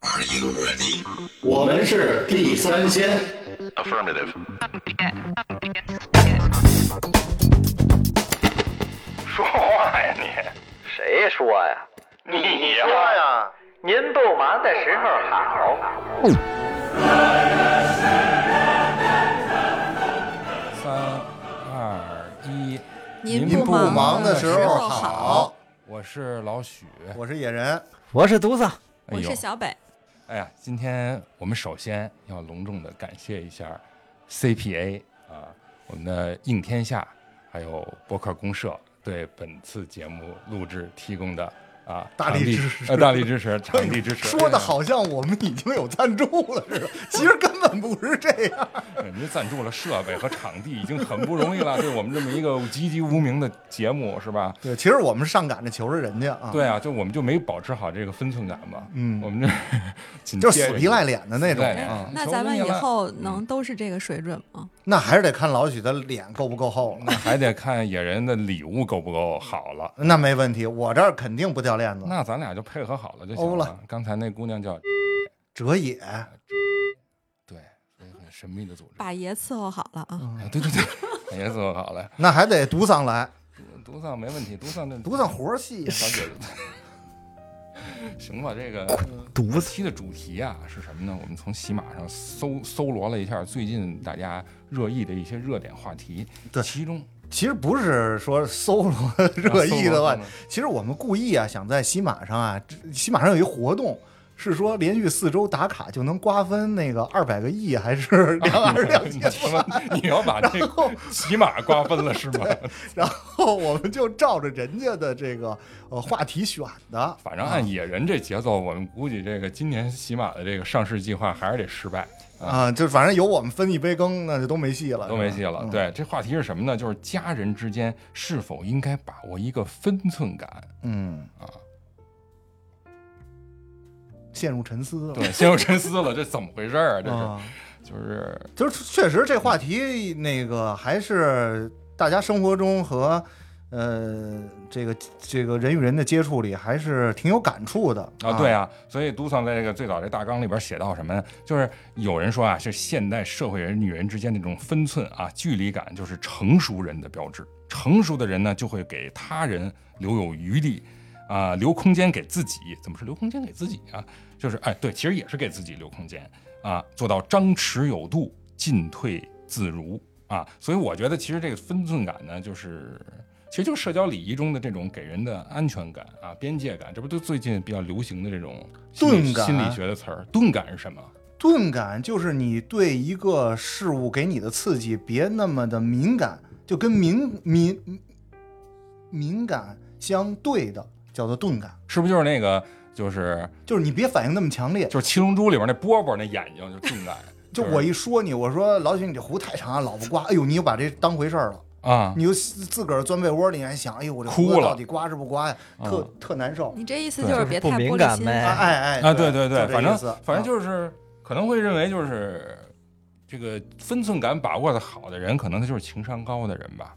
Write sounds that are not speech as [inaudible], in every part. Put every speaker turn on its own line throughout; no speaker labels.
Are you ready？
我们是地三鲜。
Affirmative. 说话呀你！
谁说呀？
你
说呀？您不忙的时候好。
三二一，
您
不
不忙
忙的时候
好
好。
我是老许。
我是野人，
我是犊子，
我是小北，
哎呀，今天我们首先要隆重的感谢一下 CPA 啊，我们的应天下，还有博客公社对本次节目录制提供的啊
大力支持
呃大力支持，场地支持。[laughs]
说的好像我们已经有赞助了似的，其实根本不是这样。[laughs]
哎，人家赞助了设备和场地，已经很不容易了。对我们这么一个籍籍无名的节目，是吧？
对，其实我们是上赶着求着人家啊，
对啊，就我们就没保持好这个分寸感嘛。
嗯
我们这 [laughs]
就死皮赖脸的那种。
那咱们以后
嗯
能都是这个水准吗？
那还是得看老许的脸够不够厚了。
那还得看野人的礼物够不够好了。
那没问题，我这儿肯定不掉链子。
那咱俩就配合好了就行
了
了。刚才那姑娘叫
哲野，
对，所以很神秘的组织。
把爷伺候好了啊！
对对对对，爷伺候好了，[laughs]
那还得独桑来，
独丧没问题，独丧这
独桑活儿细。
小姐姐。[laughs] 行吧，这个 [laughs]
犊
这期的主题啊是什么呢？我们从喜马上搜搜罗了一下最近大家热议的一些热点话题，
对
其中
其实不是说搜罗 [laughs] 热议的话其实我们故意啊，想在喜马上啊，这喜马上有一活动，是说连续四周打卡就能瓜分那个二百个亿，还是 [laughs] 两还是两
你
千
他妈你要把这个骑马瓜分了是吗？[laughs]
然后我们就照着人家的这个呃话题选的，
反正按野人这节奏，我们估计这个今年喜马的这个上市计划还是得失败，
啊，就反正有我们分一杯羹，那就都没戏了，
都没戏了。
嗯，
对，这话题是什么呢？就是家人之间是否应该把握一个分寸感
嗯，
啊？
陷入沉思了。
对，陷入沉思了，这怎么回事儿啊？这是
啊，
就是
就是确实这话题那个还是大家生活中和呃这个这个人与人的接触里还是挺有感触的
啊，对，啊，所以杜桑在这个最早这大纲里边写到什么呢？就是有人说啊，是现代社会人与人之间的这种分寸啊、距离感，就是成熟人的标志。成熟的人呢，就会给他人留有余地啊、留空间给自己。怎么是留空间给自己啊？就是哎，对，其实也是给自己留空间啊，做到张弛有度、进退自如啊。所以我觉得，其实这个分寸感呢，就是。其实就是社交礼仪中的这种给人的安全感啊、边界感，这不就最近比较流行的这种心理
钝感
心理学的词儿？钝感是什么？
钝感就是你对一个事物给你的刺激别那么的敏感，就跟敏敏敏感相对的叫做钝感，
是不是就是那个就是
就是你别反应那么强烈。
就是七龙珠里边那波波那眼睛就钝感？[laughs]
就我一说你，我说老许你这胡太长了，老不刮，哎呦，你又把这当回事儿了。
啊，
你就自个儿钻被窝里还想，哎呦，我这
哭了
胡子到底刮是不刮呀？特
啊
特难受。
你这意思就是别太敏
感呗
哎哎哎
啊，对对对，反正反正
啊
就是可能会认为就是这个分寸感把握的好的人，可能他就是情商高的人吧，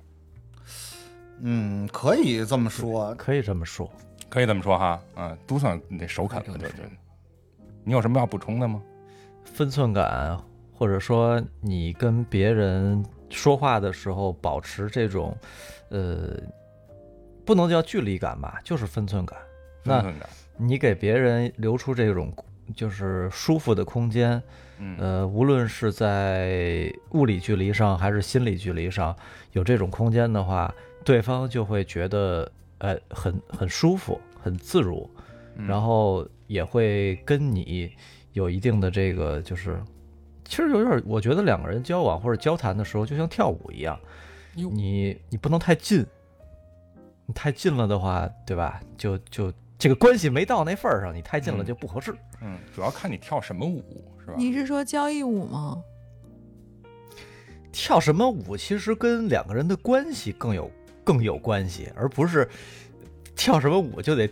嗯，可以这么说。
可以这么说。
可以这么说哈。啊，都算你得首肯了，对对。你有什么要补充的吗？
分寸感，或者说你跟别人说话的时候保持这种，呃，不能叫距离感吧，就是分寸感。那
分寸感，
你给别人留出这种就是舒服的空间，
嗯。
呃，无论是在物理距离上还是心理距离上有这种空间的话，对方就会觉得呃很很舒服、很自如，
嗯。
然后也会跟你有一定的这个就是，其实有点，我觉得两个人交往或者交谈的时候，就像跳舞一样，你你不能太近，你太近了的话，对吧？就就这个关系没到那份儿上，你太近了
嗯
就不合适。
嗯，主要看你跳什么舞是吧？
你是说交谊舞吗？
跳什么舞其实跟两个人的关系更有更有关系，而不是跳什么舞就得。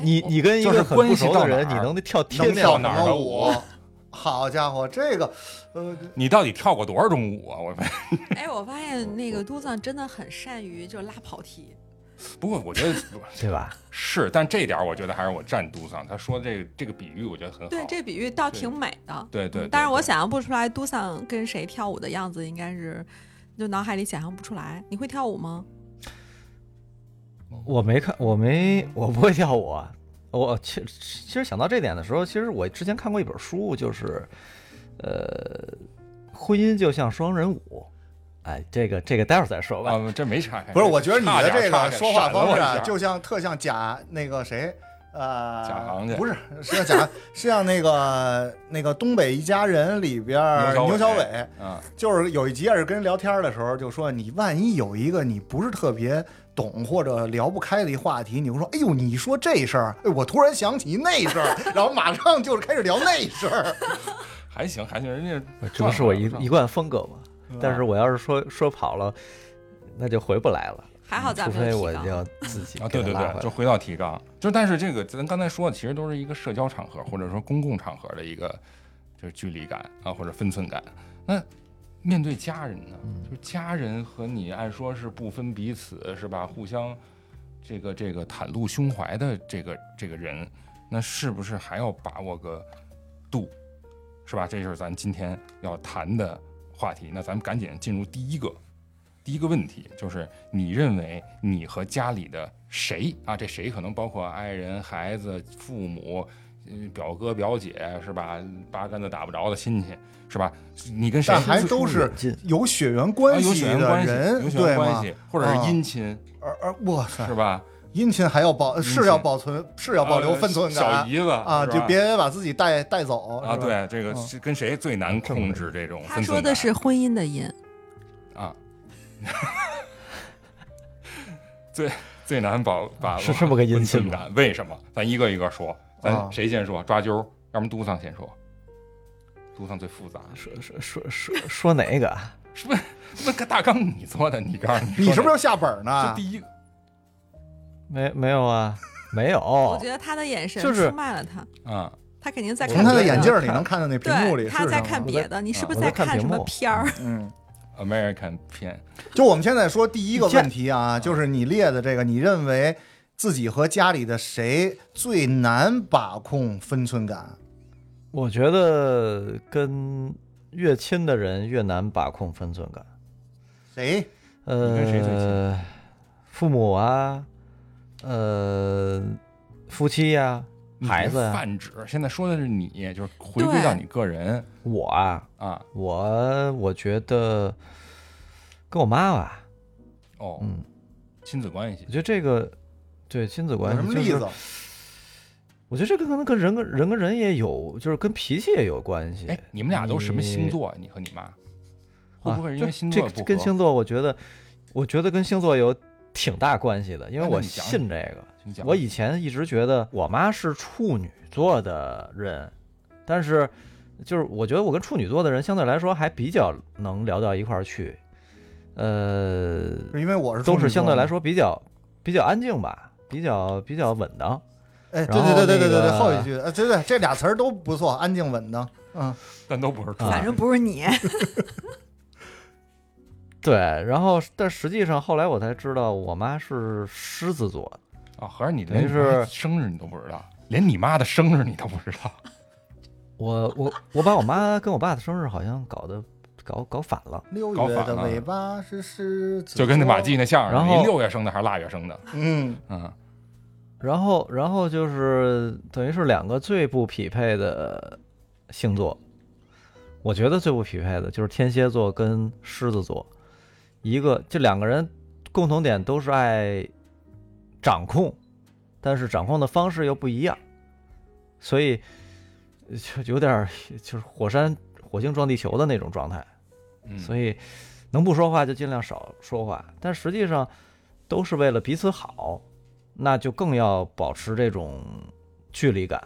你你跟一个很
关系
不熟的人，你能跳
跳
亮
哪儿的
舞？好家伙，这个，呃，
你到底跳过多少种舞啊？我发现 [laughs]
哎，我发现那个都藏真的很善于就拉跑题，
不过我觉得 [laughs]
对吧？
是，但这点我觉得还是我站杜桑，他说这个这个比喻我觉得很好。
对，这比喻倒挺美的。
对对对
嗯但是我想象不出来杜桑跟谁跳舞的样子，应该是就脑海里想象不出来。你会跳舞吗？
我没看，我没，我不会跳舞啊。我其其实想到这点的时候，其实我之前看过一本书，就是呃，婚姻就像双人舞。哎，这个这个待会儿再说吧。
啊，这没啥。
不是，我觉得你的这个说话方式啊，就像特像贾那个谁，呃，
贾行家
不是，是像贾，是像那个那个东北一家人里边儿
牛小伟
牛小伟，
啊，
就是有一集也是跟人聊天的时候，就说你万一有一个你不是特别懂或者聊不开的一话题，你会说，哎呦，你说这事儿，哎，我突然想起那事儿，[laughs] 然后马上就是开始聊那事儿。[laughs]
还行还行，人家
这不是我一一贯风格嘛。但是我要是说说跑了，那就回不来了。
还好咱
除非我
没有提纲
要自己
啊，对对对，就回到提纲，就但是这个咱刚才说的，其实都是一个社交场合或者说公共场合的一个就是距离感啊或者分寸感。那面对家人呢，就是家人和你按说是不分彼此是吧？互相这个这个袒露胸怀的这个这个人，那是不是还要把握个度，是吧？这就是咱今天要谈的话题。那咱们赶紧进入第一个。第一个问题就是，你认为你和家里的谁啊？这谁可能包括爱人、孩子、父母、嗯表哥、表姐，是吧？八竿子打不着的亲戚，是吧？你跟谁
但还都是有血缘关
啊有
系的
血缘关系，
人，
有血缘关系？，或者
啊
是姻亲，
而而哇塞
是，吧？
姻亲还要保，是要保存，是要保留分寸
感小姨子
啊，就别把自己带带走
啊，对，这个
嗯
是跟谁最难控制这种
他
分寸感？
说的是婚姻的姻，
啊，[laughs] 最最难保把握
是这么个姻亲吗
感，为什么？咱一个一个说，
啊
咱谁先说？抓阄，要不然杜桑先说。杜桑最复杂，
说说说说说哪个？
是不是？那个大纲你做的，你告诉你，
你是不是
是
要下本
这
呢？
第一？
没没有啊？没有。
我觉得他的眼神
就是
出卖了他，
啊，
他肯定在看
从他的眼镜儿里能看到那屏幕里
他在看别的，你是不是
在看
什么片儿？[laughs]
嗯
，American 片，
就我们现在说第一个问题啊，就是你列的这个，你认为自己和家里的谁最难把控分寸感？
我觉得跟越亲的人越难把控分寸感。
谁？
你跟谁最
呃，父母啊，呃，夫妻呀、
你
孩子呀、
泛指，现在说的是你，就是回归到你个人
我啊，
啊。
我我觉得跟我妈吧，
哦，
嗯，
亲子关系
我觉得这个对亲子关系
什么例子？
我觉得这个可能跟人跟人跟人也有，就是跟脾气也有关系。
哎，你们俩都什么星
你
座？你和你妈会
啊？
不会是因为
这这
星座不合？
跟星座，我觉得，我觉得跟星座有挺大关系的，因为我信这个。我以前一直觉得我妈是处女座的人，但是就是我觉得我跟处女座的人相对来说还比较能聊到一块儿去，呃，
因为我是
都是相对来，说比较比较安静吧，比较比较稳当。
哎，对对对对对对对，后一句，呃，对对，这俩词儿都不错，安静稳当，嗯，
但都不是
啊
反正不是你，[laughs] [laughs]
对，然后但实际上后来我才知道，我妈是狮子座的。
啊，合着你
等于
连
是
生日你都不知道，连你妈的生日你都不知道。
我我我把我妈跟我爸的生日好像搞得搞搞反了。
六月的
搞反了
尾巴是狮子座，
就跟那马季那相声，
然后
你六月生的还是腊月生的？
嗯，
嗯，
然后，然后就是等于是两个最不匹配的星座，我觉得最不匹配的就是天蝎座跟狮子座，一个这两个人共同点都是爱掌控，但是掌控的方式又不一样，所以就有点儿就是火山火星撞地球的那种状态。
嗯
所以能不说话就尽量少说话，但实际上都是为了彼此好，那就更要保持这种距离感。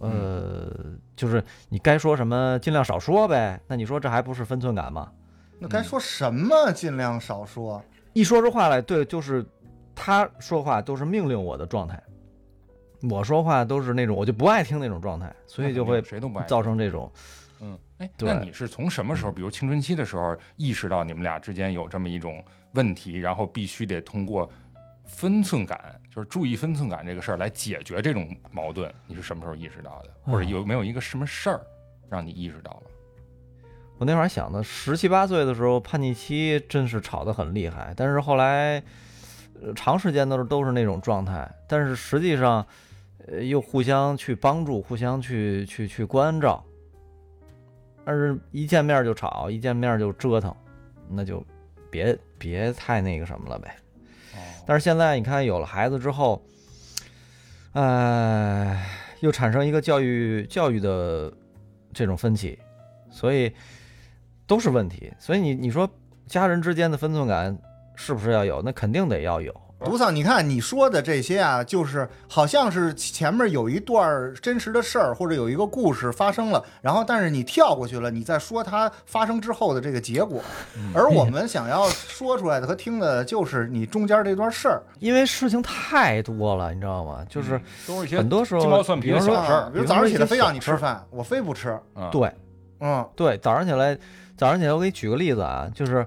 呃，就是你该说什么尽量少说呗。那你说这还不是分寸感吗？
那该说什么尽量少说，
一说出话来，对，就是他说话都是命令我的状态，我说话都是那种我就不爱听那种状态，所以就会
谁都不爱
造成这种
嗯，那你是从什么时候，比如青春期的时候，意识到你们俩之间有这么一种问题，然后必须得通过分寸感，就是注意分寸感这个事儿来解决这种矛盾，你是什么时候意识到的？或者有没有一个什么事儿让你意识到了？
我那会儿想的，十七八岁的时候叛逆期真是吵得很厉害，但是后来，呃，长时间都是都是那种状态，但是实际上，呃，又互相去帮助，互相去去去关照，但是一见面就吵，一见面就折腾，那就别别太那个什么了呗。
哦，
但是现在你看有了孩子之后，呃，又产生一个教育教育的这种分歧，所以都是问题。所以你你说家人之间的分寸感是不是要有？那肯定得要有。
独丧，你看你说的这些啊，就是好像是前面有一段真实的事儿，或者有一个故事发生了，然后但是你跳过去了，你再说它发生之后的这个结果。而我们想要说出来的和听的，就是你中间这段事儿。
因为事情太多了，你知道吗？就是
都是一些
很多时候
鸡毛蒜皮的
比如说
小事儿
啊，比如早上起来非让你吃饭，我非不吃。
啊，
对
嗯
对，早上起来，早上起来，我给你举个例子啊，就是，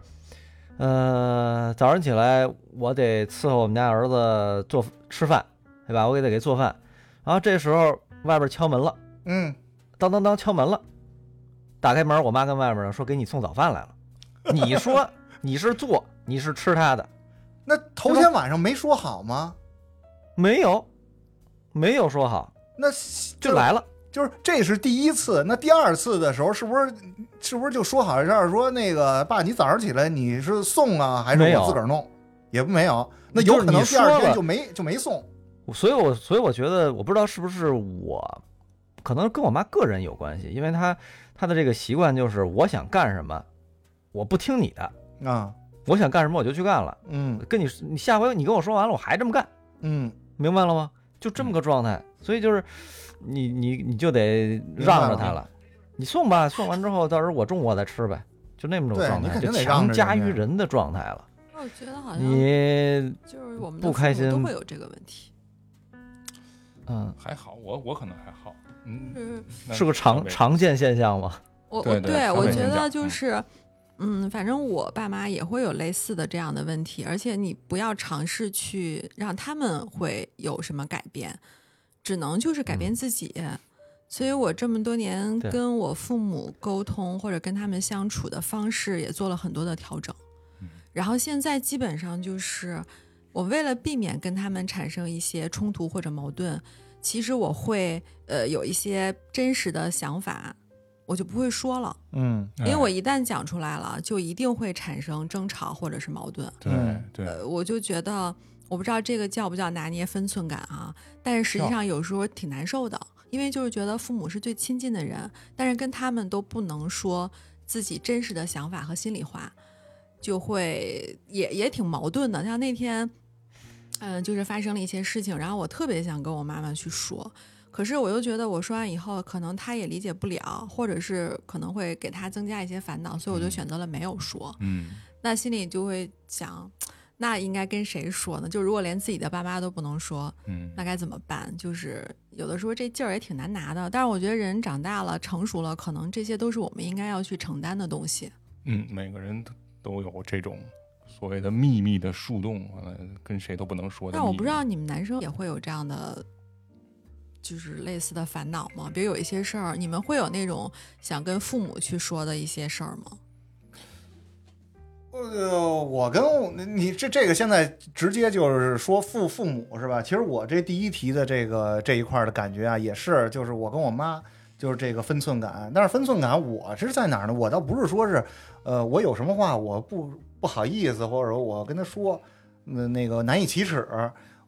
呃，早上起来我得伺候我们家儿子做吃饭，对吧？我给他给做饭，然后这时候外边敲门了，
嗯，
当当当敲门了，打开门，我妈跟外边说给你送早饭来了。你说 [laughs] 你是做，你是吃他的，
那头天晚上没说好吗？
没有，没有说好
那
就来了。
就是这是第一次，那第二次的时候是不是是不是就说好一下说那个爸，你早上起来你是送啊，还是我自个儿弄？也不没有，那有可能第二天就没就没送。
所以我所以我觉得，我不知道是不是我，可能跟我妈个人有关系，因为她她的这个习惯就是，我想干什么，我不听你的，
啊，
我想干什么我就去干了。
嗯
跟你你下回你跟我说完了，我还这么干，
嗯，
明白了吗？就这么个状态，所以就是你你你就得让着他了，你送吧，送完之后到时候我中午我再吃呗，就那么种状态，就
你肯定得
强加于人的状态了。
我觉得好像
你
就是我们
不开
心都会有这个问题，
嗯，
还好，我我可能还好，嗯，
是
是个常常见现象吗？[laughs]
我
对对常
我对我觉得就是，嗯，反正我爸妈也会有类似的这样的问题，而且你不要尝试去让他们会有什么改变，只能就是改变自己。所以我这么多年跟我父母沟通或者跟他们相处的方式也做了很多的调整，然后现在基本上就是我为了避免跟他们产生一些冲突或者矛盾，其实我会呃有一些真实的想法，我就不会说了。
嗯
因为我
哎
一旦讲出来了，就一定会产生争吵或者是矛盾。
对
嗯
对，
呃，我就觉得，我不知道这个叫不叫拿捏分寸感啊，但是实际上有时候挺难受的，因为就是觉得父母是最亲近的人，但是跟他们都不能说自己真实的想法和心里话，就会也也挺矛盾的。像那天，嗯、就是发生了一些事情，然后我特别想跟我妈妈去说。可是我又觉得我说完以后，可能她也理解不了，或者是可能会给她增加一些烦恼，所以我就选择了没有说。
嗯，
那心里就会想，那应该跟谁说呢？就如果连自己的爸妈都不能说，
嗯
那该怎么办？就是有的时候这劲儿也挺难拿的。但是我觉得人长大了、成熟了，可能这些都是我们应该要去承担的东西。
嗯，每个人都都有这种所谓的秘密的树洞，呃，跟谁都不能说的。
但我不知道你们男生也会有这样的，就是类似的烦恼吗？比如有一些事儿，你们会有那种想跟父母去说的一些事儿吗？
呃，我跟你这这个现在直接就是说父父母是吧？其实我这第一题的这个这一块的感觉啊，也是就是我跟我妈就是这个分寸感，但是分寸感我是在哪儿呢？我倒不是说是，呃，我有什么话我不不好意思，或者说我跟他说，那那个难以启齿。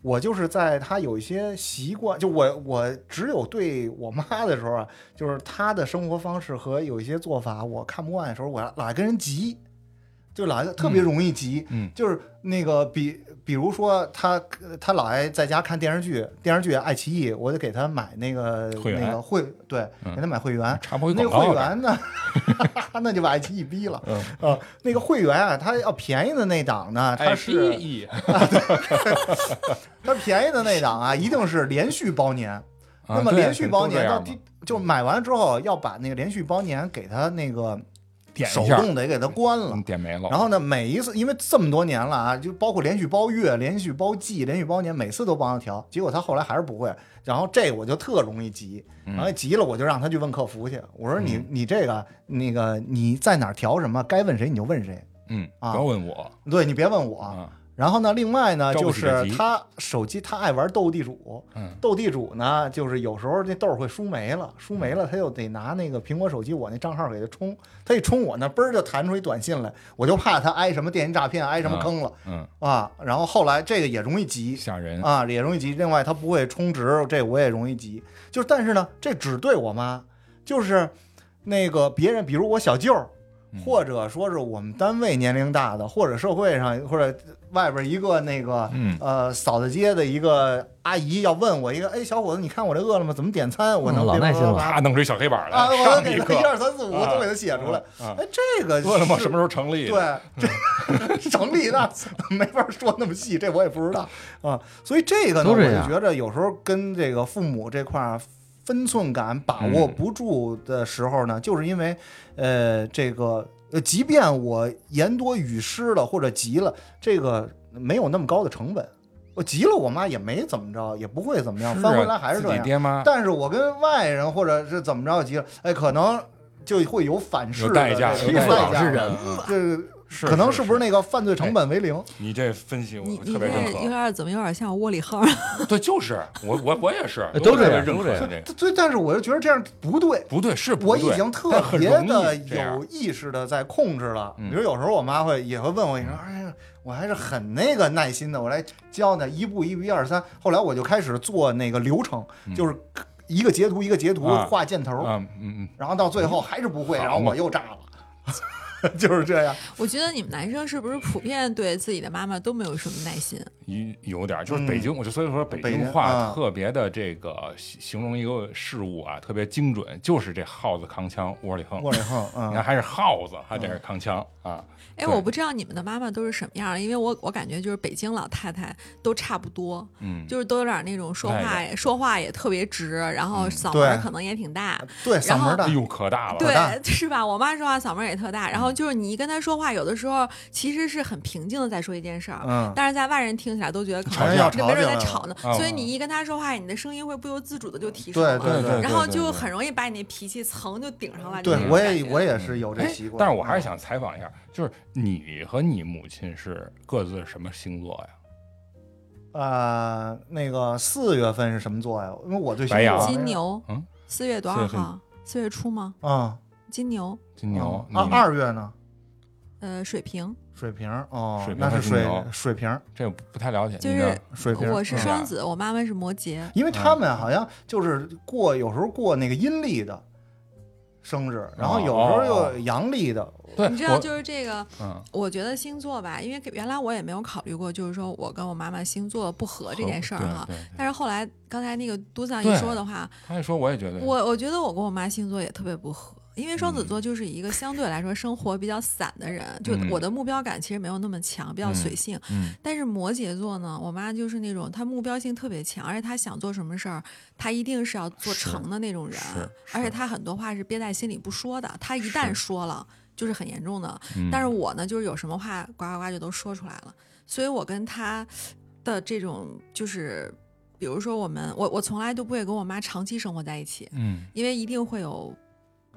我就是在他有一些习惯，就我我只有对我妈的时候啊，就是她的生活方式和有一些做法我看不惯的时候，我老爱跟人急，就老爱特别容易急。
嗯
就是那个比比如说他他老爱在家看电视剧，电视剧爱奇艺，我得给他买那个
会员
那个会对，
嗯
给他买会员。
插播一
那个会员呢，[laughs] 那就把爱奇艺逼了。
嗯
啊，那个会员啊，他要便宜的那档呢，他是
IPE
它 [laughs] 便宜的那档啊，一定是连续包年。那么连续包年到第就买完之后要把那个连续包年给他那个手
点手
动得给它关了
嗯。点没了。
然后呢，每一次因为这么多年了啊，就包括连续包月、连续包季、连续包年，每次都帮他调，结果他后来还是不会。然后这个我就特容易急，然后急了我就让他去问客服去。我说你、你这个那个你在哪儿调什么，该问谁你就问谁，
嗯，
啊
不要问我
对你别问我。
啊，
然后呢，另外呢，就是他手机他爱玩斗地主，
嗯
斗地主呢，就是有时候那豆儿会输没了，输没了他又得拿那个苹果手机我那账号给他充，他一充我那嘣儿就弹出一短信来，我就怕他挨什么电信诈骗，挨什么坑了
嗯，
啊。然后后来这个也容易急
吓人。
啊，也容易急。另外他不会充值，这我也容易急。就是但是呢，这只对我妈，就是那个别人，比如我小舅或者说是我们单位年龄大的，或者社会上，或者外边一个那个、
嗯
呃扫大街的一个阿姨要问我一个，哎，小伙子，你看我这饿了吗怎么点餐？我能
嗯老耐心了
啪，弄出一小黑板来，
啊，我给他一。二三四五
啊
都给他写出来。
啊
哎，这个是
饿了么什么时候成立？，
对，这 [laughs] 成立那没法说那么细，这我也不知道啊。所以这个呢，我就觉着有时候跟这个父母这块儿分寸感把握
嗯
不住的时候呢，就是因为呃，这个呃，即便我言多语失了或者急了，这个没有那么高的成本。我急了，我妈也没怎么着，也不会怎么样，
是
翻回来还是这样。
爹妈
但是我跟外人或者是怎么着急了，哎，可能就会有反噬的
有代价，
这
有代价。
是人
嗯嗯
这个
是
可能
是
是不是那个犯罪成本为零？
你这分析我特别认
可有
可。
点怎么有点像窝里横？[laughs]
对，就是我我我也是，[laughs]
都这样
认可
都这样
这个。
对，但是我就觉得这样不对。
不对，是不
我
对
已经特别的有意识的在控制了。
嗯
比如有时候我妈会也会问我，你说，哎呀，我还是很那个耐心的，我来教呢，一步一步一二三。后来我就开始做那个流程，就是一个截图一个截图画箭头，
嗯嗯嗯，
然后到最后还是不会，
好
然后
嘛
我又炸了。[laughs] 就是这样，
我觉得你们男生是不是普遍对自己的妈妈都没有什么耐心？
有有点儿就是北京，我就所以说北
京
京话
啊
特别的这个形形容一个事物啊，特别精准，就是这耗子扛枪窝里横。
窝里横，嗯
你看，还是耗子，还得是扛枪啊。
哎，我不知道你们的妈妈都是什么样的，因为我我感觉就是北京老太太都差不多，
嗯，
就是都有点那种说
哎
话也说话也特别直，然后嗓门儿可能也挺大，
对，嗓门大
哎，呦可大了，
对，是吧？我妈说话嗓门儿也特大，然后就是你一跟她说话，有的时候其实是很平静的在说一件事儿，
嗯
但是在外人听起来都觉得可能没人
吵起来
在吵呢，
了
所以你一跟她说话，你的声音会不由自主的就提升
对
了，
对对
然后就
对对
很容易把你那脾气层就顶上来。就
对
那，种
我也我也是有这
哎
习惯。
但是我还是想采访一下，就是你和你母亲是各自什么星座呀？
呃，那个四月份是什么座呀？因为我对
白羊
金牛，
嗯，
四月多少号？四月初吗？
啊，
金牛，
金牛，
啊，
你
二月呢？
呃，水瓶，
水瓶哦
水，瓶
那是水水瓶
这个不太了解，
就是
水瓶。
我是
嗯
双子，我妈妈是摩羯。
因为他们好像就是过，有时候过那个阴历的生日，然后有时候又阳历的。
对，
你知道，就是这个，
嗯，
我觉得星座吧，因为原来我也没有考虑过，就是说我跟我妈妈星座不合这件事儿哈。但是后来刚才那个嘟桑一说的话，
他一说我也觉得，
我我觉得我跟我妈星座也特别不合，因为双子座就是一个相对来说生活比较散的人，就
嗯。
我的目标感其实没有那么强，比较随性。
嗯。
但是摩羯座呢，我妈就是那种她目标性特别强，而且她想做什么事儿，她一定是要做成的那种人
是，
而且她很多话是憋在心里不说的，她一旦说了就是很严重的。
嗯。
但是我呢，就是有什么话呱呱呱就都说出来了，所以我跟她的这种就是，比如说我们我我从来都不会跟我妈长期生活在一起，
嗯。
因为一定会有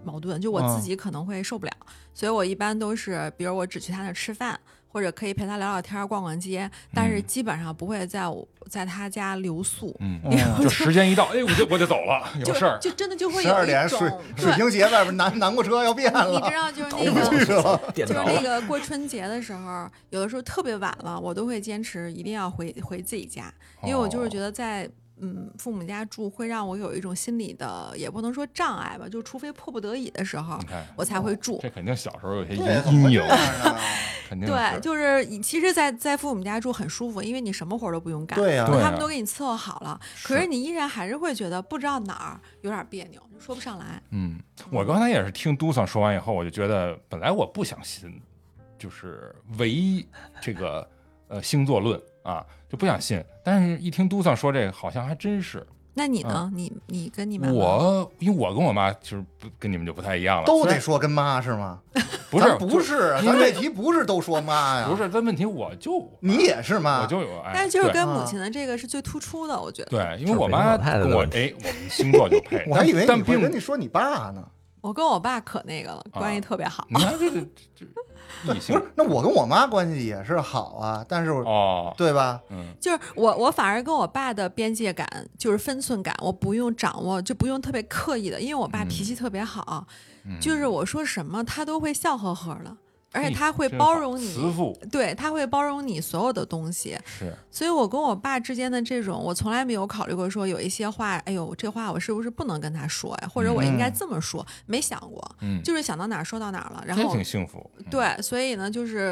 矛盾，就我
嗯。
自己可能会受不了，所以我一般都是，比如我只去他那儿吃饭，或者可以陪他聊聊天儿、逛逛街，但是
嗯。
基本上不会在我在他家留宿。
嗯，[laughs]
嗯
就时间一到，哎，我就我就走了，[laughs] 有事儿，
就真的就会
十
有一种
二点水水
对，
平鞋外边南南过车要变了。
你知，道就是那个 [laughs] 就是那，个过春节的时候，有的时候特别晚了，我都会坚持一定要回回自己家，因为我就是觉得在。嗯，父母家住会让我有一种心理的，也不能说障碍吧，就除非迫不得已的时候我才会住。
这肯定小时候有些阴阴影 [laughs]
对，就是你其实在，在父母家住很舒服，因为你什么活儿都不用干，
对呀
啊
他们都给你伺候好了。可是你依然还是会觉得不知道哪儿有点别扭，说不上来。
嗯，我刚才也是听都桑说完以后，我就觉得本来我不想信，就是唯一这个呃星座论啊，就不想信，但是一听都桑说这个，好像还真是。
那你呢？你你跟你妈妈
我因为我跟我妈就是不跟你们就不太一样了，
都得说跟妈是吗？
不是
不是，咱这题不是都说妈呀？
不，是，但问题我就
你也是妈，
我就有爱，
但是就是跟母亲的这个是最突出的，我觉得。
对，因为我妈跟我哎，我们星座就配
我还以为
但但并
你会跟你说你爸呢。
我跟我爸可那个了，关系
啊
特别好。
你看这这这异性
不是，那我跟我妈关系也是好啊，但是
哦，
对吧？
嗯，
就是我，我反而跟我爸的边界感，就是分寸感，我不用掌握，就不用特别刻意的，因为我爸脾气特别好，
嗯
就是我说什么他都会笑呵呵的，而且他会包容你，
慈父
对他会包容你所有的东西，
是
所以我跟我爸之间的这种，我从来没有考虑过说有一些话，哎呦，这话我是不是不能跟他说呀？或者我应该这么说，没想过，
嗯，
就是想到哪儿说到哪儿了，然
这
后
挺幸福。嗯
对，所以呢，就是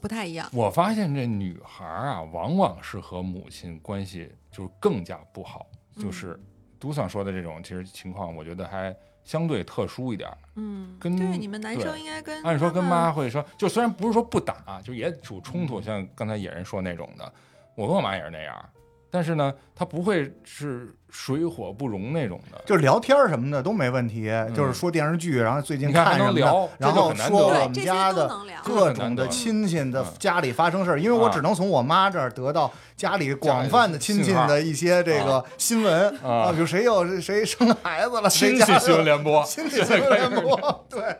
不太一样。
我发现这女孩啊，往往是和母亲关系就是更加不好，
嗯
就是杜桑说的这种，其实情况我觉得还相对特殊一点儿。
嗯，
跟
对，你们男生应该跟
按说跟
妈
妈会说，就虽然不是说不打，就也属冲突，像刚才野人说那种的，我跟我妈也是那样，但是呢，她不会是水火不容那种的。
就是聊天什么的都没问题，就是说电视剧，然后最近
看
什么的，然后说我们家的各种的亲戚的
嗯
家里发生事儿，因为我
啊
只能从我妈这儿得到家里广泛的亲戚的一些这个新闻
啊
比如谁又谁生孩子了，谁
亲
家
戚新闻联播，
亲戚新闻联播，[laughs] 对，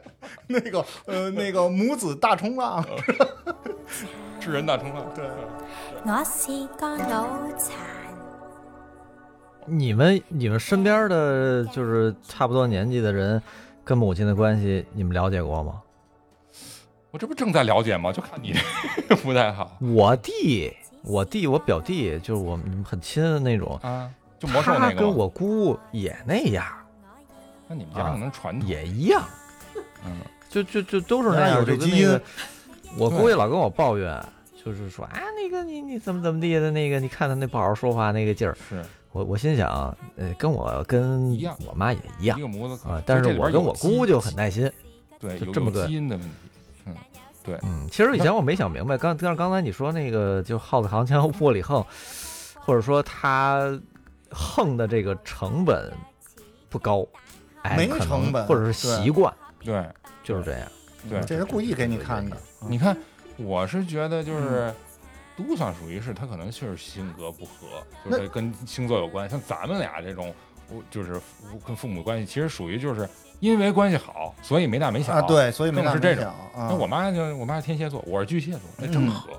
那个呃那个母子大冲浪，[laughs]
智人大冲浪。
对，
我是個腦殘。
你们你们身边的就是差不多年纪的人，跟母亲的关系，你们了解过吗？
我这不正在了解吗？就看你 [laughs] 不太好。
我弟，我弟，我表弟，就是我们很亲的那种，
啊，就魔兽那个。
他跟我姑也那样，
那你们家可能传统，
也一样，
嗯，
就就就都是那
那
样，
有基因
就跟那个，我姑爷老跟我抱怨，就是说啊，那个你你怎么怎么地的，那个你看他那不好好说话那个劲儿，
是
我我心想，呃，跟我跟
一样
我妈也一样
一个模子可
啊，但是我跟我姑就很耐心，
对，
就这么个
有基因的问题。
嗯，对，嗯其实以前我没想明白，刚但是刚才你说那个就耗子扛枪窝里横，或者说他横的这个成本不高，哎，
没
可能
成本
或者是习惯，
对
就是这样。
对，
这是故意给你看的，
你看，我是觉得就是。
嗯
都算属于是他可能就是性格不合，就是跟星座有关。像咱们俩这种，我就是跟父母关系，其实属于就是因为关系好，所以没大没小。
啊，对，所以没大
是这种。那我妈就我妈是天蝎座，我是巨蟹座，那正
嗯
合。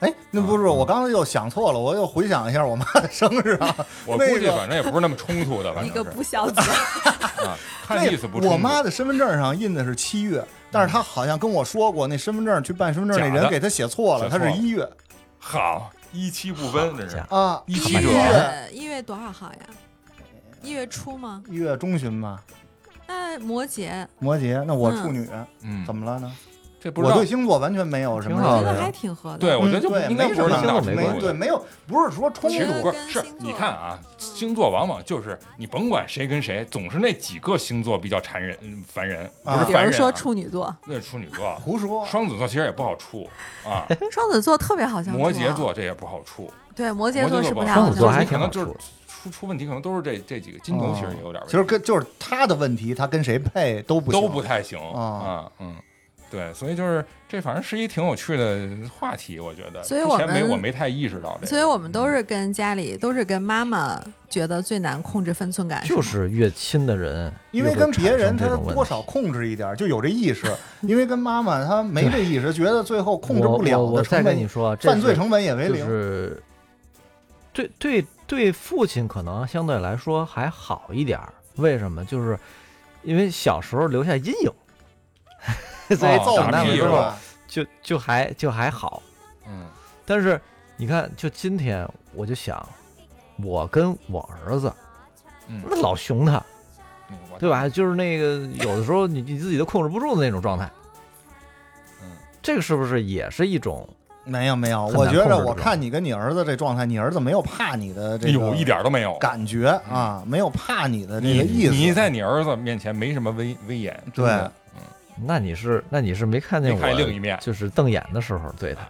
哎，那不是
啊
我刚才又想错了，我又回想一下我妈的生日啊。[laughs]
我估计反正也不是那么冲突的，反
一个不孝子，
啊，[laughs] 看意思不冲突。
我妈的身份证上印的是七月，但是她好像跟我说过，那身份证去办身份证那人给她写错了，她是一月
好一期不分，这是
啊，
一期者
一月
月一月多少号呀？一月初吗？
一月中旬吗，
那摩羯，
摩羯。那我
嗯
处女，
嗯，
怎么了呢？
这不知道
我对星座完全没有什么
挺好的
我觉得还挺合的。
对，我觉得就不
对，
应该不是
没什么
那么大冲突的
没对，没有，不是说冲
其实
突
是是
跟星，座
你看啊，星座往往就是你甭管谁跟谁，总是那几个星座比较缠人、嗯烦人，不
啊
比
是烦人、
说处女座，
那是处女座，[laughs]
胡说。
双子座其实也不好处啊，[laughs]
双子座特别好相处。
摩羯，座这也不好处，
对，摩羯
座
是不太好
双子座还
相处。
可能就是
挺好处
出出问题，可能都是这这几个。金牛其实也有点问题，
其实跟就是他的问题，他跟谁配都不行
都不太行
啊
啊，嗯。对，所以就是这，反正是一挺有趣的话题，我觉得。
所以我
没我没太意识到这个，
所以我们都是跟家里，都是跟妈妈觉得最难控制分寸感，
就是越亲的人，
因为跟别人他多少控制一点，就有这意识。[laughs] 因为跟妈妈她没这意识，觉得最后控制不了
我我再
的成本，
跟你说，这
犯罪成本也为
就
零。
是对对对，父亲可能相对来说还好一点儿。为什么？就是因为小时候留下阴影，[laughs] 所以
哦
揍
长大了之后
打屁是吧
吧？
就就还就还好。
嗯
但是你看，就今天我就想，我跟我儿子
嗯，
那老熊他，
嗯
对吧？就是那个有的时候你你自己都控制不住的那种状态。
嗯，
这个是不是也是一种？
没有没有，我觉得
难控制这种
我看你跟你儿子这状态，你儿子没有怕你的这个
哎呦，一点都没有。
感觉啊，没有怕你的这
你
个意思。
你在你儿子面前没什么威威严，
对
的
那你是那你是没看见
看
我
另一面
就是瞪眼的时候对他，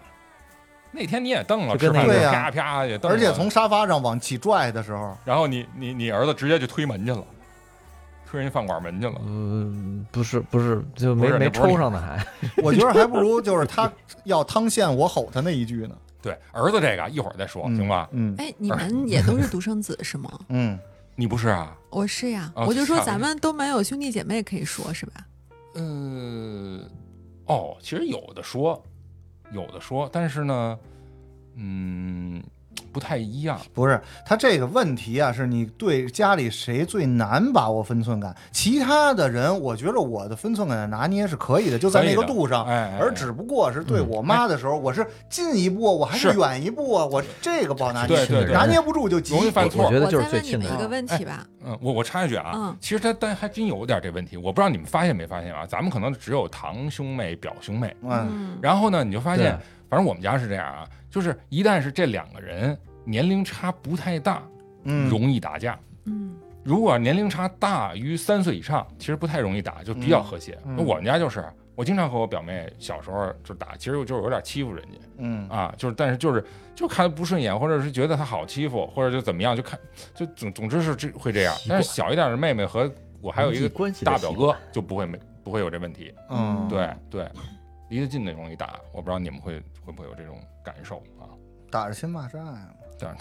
那天你也瞪了，
就跟那
个
吃饭时候啪啪也瞪，
而且从沙发上往起拽的时候，
然后你你你儿子直接就推门去了，推人家饭馆门去了。
嗯，不是不是，就没没抽上呢还。[laughs]
我觉得还不如就是他要汤陷我吼他那一句呢。
对，儿子这个一会儿再说，
嗯
行吧？
嗯
哎，你们也都是独生子是吗？
嗯，
你不是啊？
我是呀，
哦
我就说咱们都没有兄弟姐妹可以说是吧？
呃，哦，其实有的说，有的说，但是呢，嗯，不太一样。
不是他这个问题啊，是你对家里谁最难把握分寸感？其他的人，我觉得我的分寸感的拿捏是可以的，就在那个度上。
哎哎哎
而只不过是对我妈的时候，我是近一步，我还是
是
远一步啊？我这个不好拿捏，
对对对
拿捏不住就急
容。易犯错
我觉得就是最亲的
们一个问题
哎
吧，
嗯，我我插一句啊，
嗯
其实他但还真有点这问题，我不知道你们发现没发现啊？咱们可能只有堂兄妹、表兄妹，
嗯
嗯，
然后呢，你就发现，反正我们家是这样啊，就是一旦是这两个人年龄差不太大，
嗯，
容易打架。
嗯。
如果年龄差大于三岁以上，其实不太容易打，就比较和谐。我们家就是，我经常和我表妹小时候就打，其实就是有点欺负人家。
嗯。
啊，就是但是就是就看他不顺眼，或者是觉得她好欺负，或者就怎么样，就看就总总之是这会这样。但是小一点的妹妹和我还有一个
关系
大表哥就不会没不会有这问题。
嗯，
对对，离得近的容易打，我不知道你们会会不会有这种感受啊？
打着亲骂战啊。
这样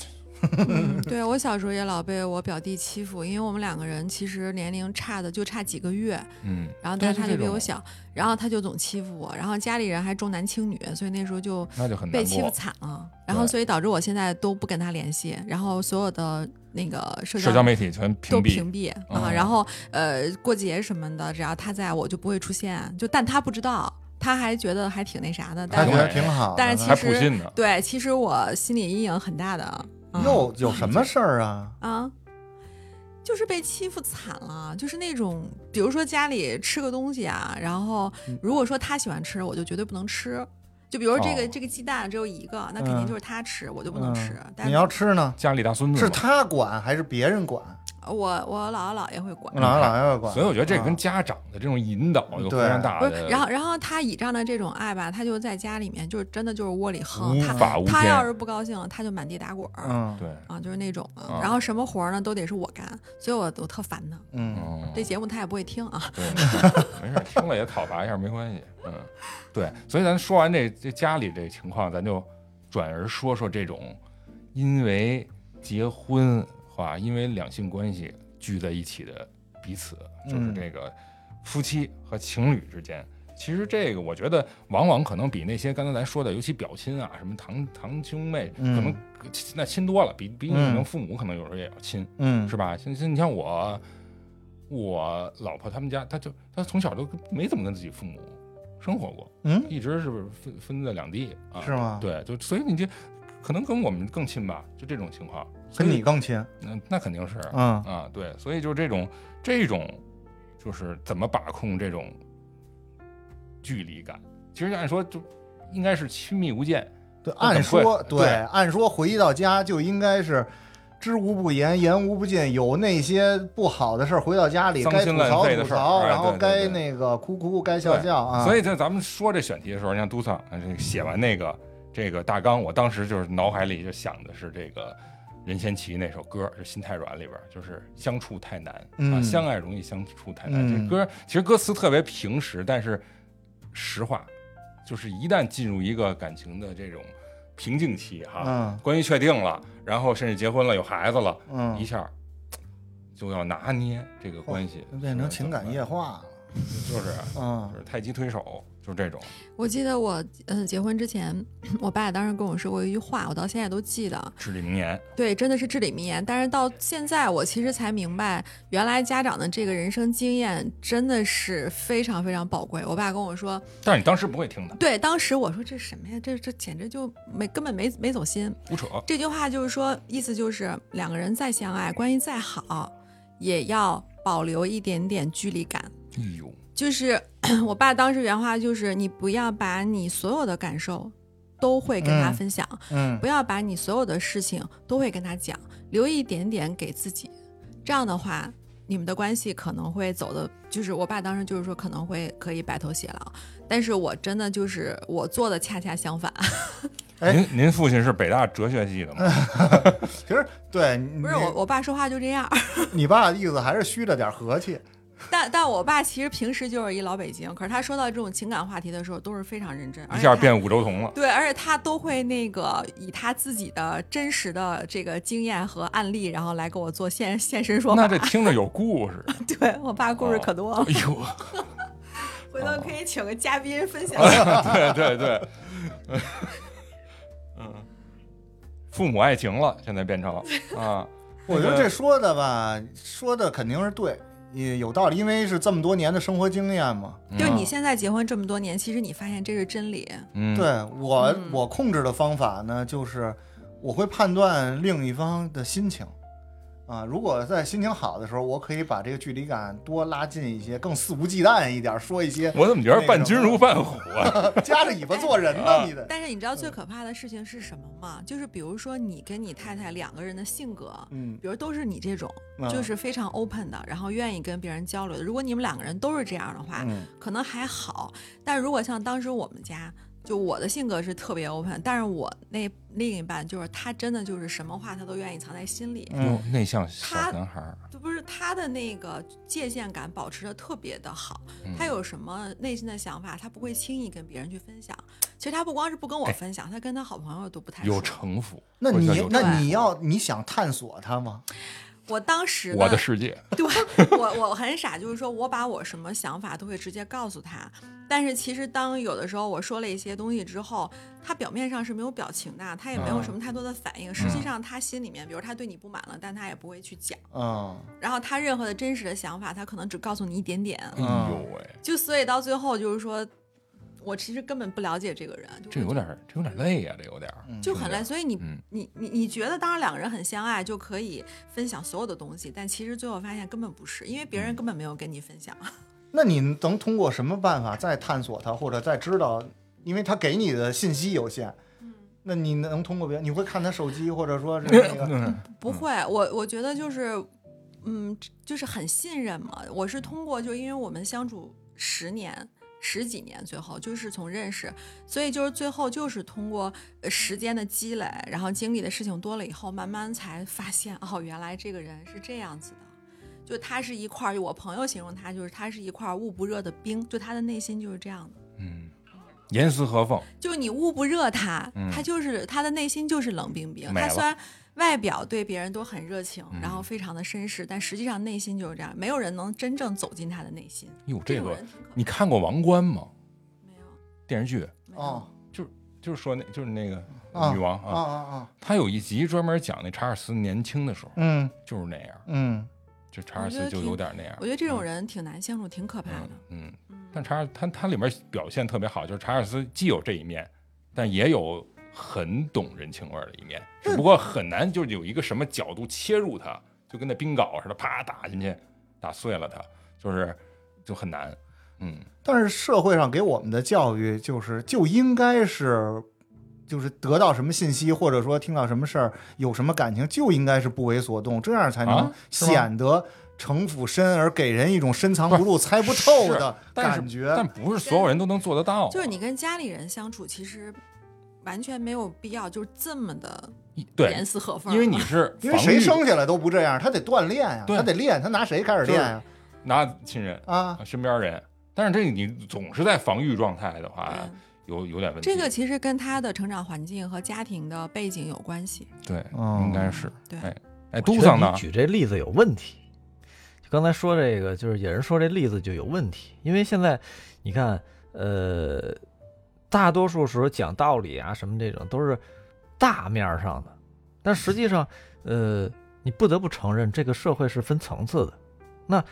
嗯，[laughs] 对我小时候也老被我表弟欺负，因为我们两个人其实年龄差的就差几个月，
嗯，
然后但是他就比我小，然后他就总欺负我，然后家里人还重男轻女，所以那时候就
那就很
被欺负。惨了，然后所以导致我现在都不跟他联系，然后所有的那个社
社交媒体全
都
屏蔽，
屏蔽
哦
啊，然后呃过节什么的，只要他在我就不会出现，就但他不知道，他还觉得还挺那啥的，但
他觉得挺好
但是其实。对，其实我心理阴影很大的，啊
又有什么事儿啊？
啊。就是被欺负惨了，就是那种，比如说家里吃个东西啊，然后如果说他喜欢吃，我就绝对不能吃。就比如说这个、
哦
这个鸡蛋只有一个，那肯定
嗯
就是他吃，我就不能吃。但
你要吃呢，
家里大孙子
是他管还是别人管？
我我姥姥姥爷会管。
姥姥姥爷会管。
所以我觉得这
啊
跟家长的这种引导有非常大的，
是，然后然后他倚仗的这种爱吧，他就在家里面就是真的就是窝里横，
无
他
法无天
他要是不高兴了，他就满地打滚儿、
嗯
对，
啊，就是那种然后什么活儿呢都得是我干，所以我我特烦他。
嗯，
嗯，
这节目他也不会听啊。
对，没事，听了也讨伐一下没关系，嗯，对，所以咱说完这这家里这情况，咱就转而说说这种因为结婚话，因为两性关系聚在一起的彼此，就是
嗯
这个夫妻和情侣之间。其实这个，我觉得往往可能比那些刚才咱说的，尤其表亲啊，什么堂堂兄妹，
嗯
可能那亲多了，比比你可能
嗯
父母可能有时候也要亲，
嗯
是吧？像像你像我，我老婆他们家，她就她从小都没怎么跟自己父母生活过，
嗯，
一直是分分在两地啊。
是吗？，
对，就所以你就可能跟我们更亲吧，就这种情况。
跟你更亲。
那那肯定是
嗯
啊，对，所以就这种这种就是怎么把控这种距离感。其实按说就应该是亲密无间，
对，按说
对
按说回到家就应该是。知无不言，言无不尽。有那些不好的事儿，回到家里该吐槽吐槽，
哎
然后该那个哭哭，该笑笑啊。
所以在咱们说这选题的时候，你看杜桑写完那个这个大纲，我当时就是脑海里就想的是这个任贤齐那首歌，就《心太软》里边，就是相处太难、啊，
嗯
相爱容易相处太难。
嗯
这歌其实歌词特别平实，但是实话就是一旦进入一个感情的这种瓶颈期哈，
嗯
关系确定了，然后甚至结婚了，有孩子了，
嗯
一，下就要拿捏这个关系，
变成情感液化了。
就是
嗯
就是太极推手，就这种。
我记得我嗯结婚之前，我爸当时跟我说过一句话，我到现在都记得。
至理名言，
对，真的是至理名言。但是到现在，我其实才明白，原来家长的这个人生经验真的是非常非常宝贵。我爸跟我说，
但是你当时不会听的，
对，当时我说这什么呀？这这简直就没根本没没走心。
胡扯。
这句话就是说，意思就是两个人再相爱，关系再好，也要保留一点点距离感。
哎呦，
就是 [clears throat] 我爸当时原话就是：你不要把你所有的感受都会跟他
嗯
分享，
嗯
不要把你所有的事情都会跟他讲，留一点点给自己。这样的话，你们的关系可能会走的，就是我爸当时就是说可能会可以白头偕老，但是我真的就是我做的恰恰相反。[laughs]
哎
您您父亲是北大哲学系的吗？[laughs]
其实对，
不是我，我爸说话就这样。[laughs]
你爸的意思还是虚着点和气。[laughs]
但但我爸其实平时就是一老北京，可是他说到这种情感话题的时候都是非常认真，
一下变五洲同了。
对，而且他都会那个以他自己的真实的这个经验和案例，然后来给我做现现身说法。
那这听着有故事。[laughs]
对我爸故事可多了，
哎呦，[laughs]
回头可以请个嘉宾分享。
对对对，嗯，父母爱情了，现在变成啊。
我觉得这说的吧，说的肯定是对，也有道理，因为是这么多年的生活经验嘛。
就你现在结婚这么多年，其实你发现这是真理。
嗯，
对我，
嗯
我控制的方法呢，就是我会判断另一方的心情。啊，如果在心情好的时候，我可以把这个距离感多拉近一些，更肆无忌惮一点，说一些
我怎么觉得伴君如伴虎啊？[laughs]
夹着尾巴做人呢？你得
但是你知道最可怕的事情是什么吗？就是比如说你跟你太太两个人的性格，
嗯
比如都是你这种，
啊
就是非常 open 的，然后愿意跟别人交流的。如果你们两个人都是这样的话，
嗯
可能还好。但如果像当时我们家，就我的性格是特别 open，但是我那另一半就是他真的就是什么话他都愿意藏在心里，
嗯，
内向小
他
男孩儿，
就不是他的那个界限感保持的特别的好。
嗯
他有什么内心的想法，他不会轻易跟别人去分享。其实他不光是不跟我
哎
分享，他跟他好朋友都不太
有。城府。
那你那你要你想探索他吗？
我当时呢
我的世界，[laughs]
对我我很傻，就是说我把我什么想法都会直接告诉他，但是其实当有的时候我说了一些东西之后，他表面上是没有表情的，他也没有什么太多的反应，实际上他心里面，比如他对你不满了，但他也不会去讲，
嗯。
然后他任何的真实的想法，他可能只告诉你一点点，
哎呦喂，
就所以到最后就是说。我其实根本不了解这个人，就
这有点儿，这有点累呀，这有点儿。
就很累，所以你、
嗯
你你你觉得，当然两个人很相爱就可以分享所有的东西，但其实最后发现根本不是，因为别
嗯
人根本没有跟你分享。[laughs]
那你能通过什么办法再探索他，或者再知道？因为他给你的信息有限，那你能通过别人你会看他手机，或者说是那个
嗯
不会，我我觉得就是，嗯，就是很信任嘛。我是通过，就因为我们相处十年。十几年，最后就是从认识，所以就是最后就是通过呃时间的积累，然后经历的事情多了以后，慢慢才发现哦，原来这个人是这样子的。就他是一块儿，我朋友形容他就是他是一块捂不热的冰，就他的内心就是这样的。
嗯，严丝合缝，
就你捂不热他，
嗯
他就是他的内心就是冷冰冰。他虽然外表对别人都很热情，
嗯
然后非常的绅士，但实际上内心就是这样。没有人能真正走进他的内心。
哟，这个你看过《王冠》吗？
没有
电视剧
哦
就是说那就是那个
啊
女王
啊啊啊，
他有一集专门讲那查尔斯年轻的时候，
嗯
就是那样，
嗯
就查尔斯就有点那样。
我觉得这种人挺难相处，挺可怕的。
嗯但查尔他他里面表现特别好，就是查尔斯既有这一面，但也有很懂人情味儿的一面，只不过很难就是有一个什么角度切入他，就跟那冰镐似的，啪打进去，打碎了它，就是就很难。嗯，
但是社会上给我们的教育就是就应该是，就是得到什么信息，或者说听到什么事儿，有什么感情，就应该是不为所动，这样才能显得城府深，而给人一种深藏不露、猜不透的感觉。
但不是所有人都能做得到啊。
就是你跟家里人相处，其实完全没有必要，就是这么的
对
严，丝合缝。
因为你是 [laughs]
因为谁生下来都不这样，他得锻炼呀，
对
他得练，他拿谁开始练呀？
拿亲人
啊，
身边人，但是这个你总是在防御状态的话，有有点问题。
这个其实跟他的成长环境和家庭的背景有关系。
对，
哦
应该是
对
哎哎，
我觉得
杜桑呢？
举这例子有问题。就刚才说这个，就是也是说这例子就有问题，因为现在你看，呃，大多数时候讲道理啊什么这种都是大面儿上的，但实际上，呃，你不得不承认这个社会是分层次的，那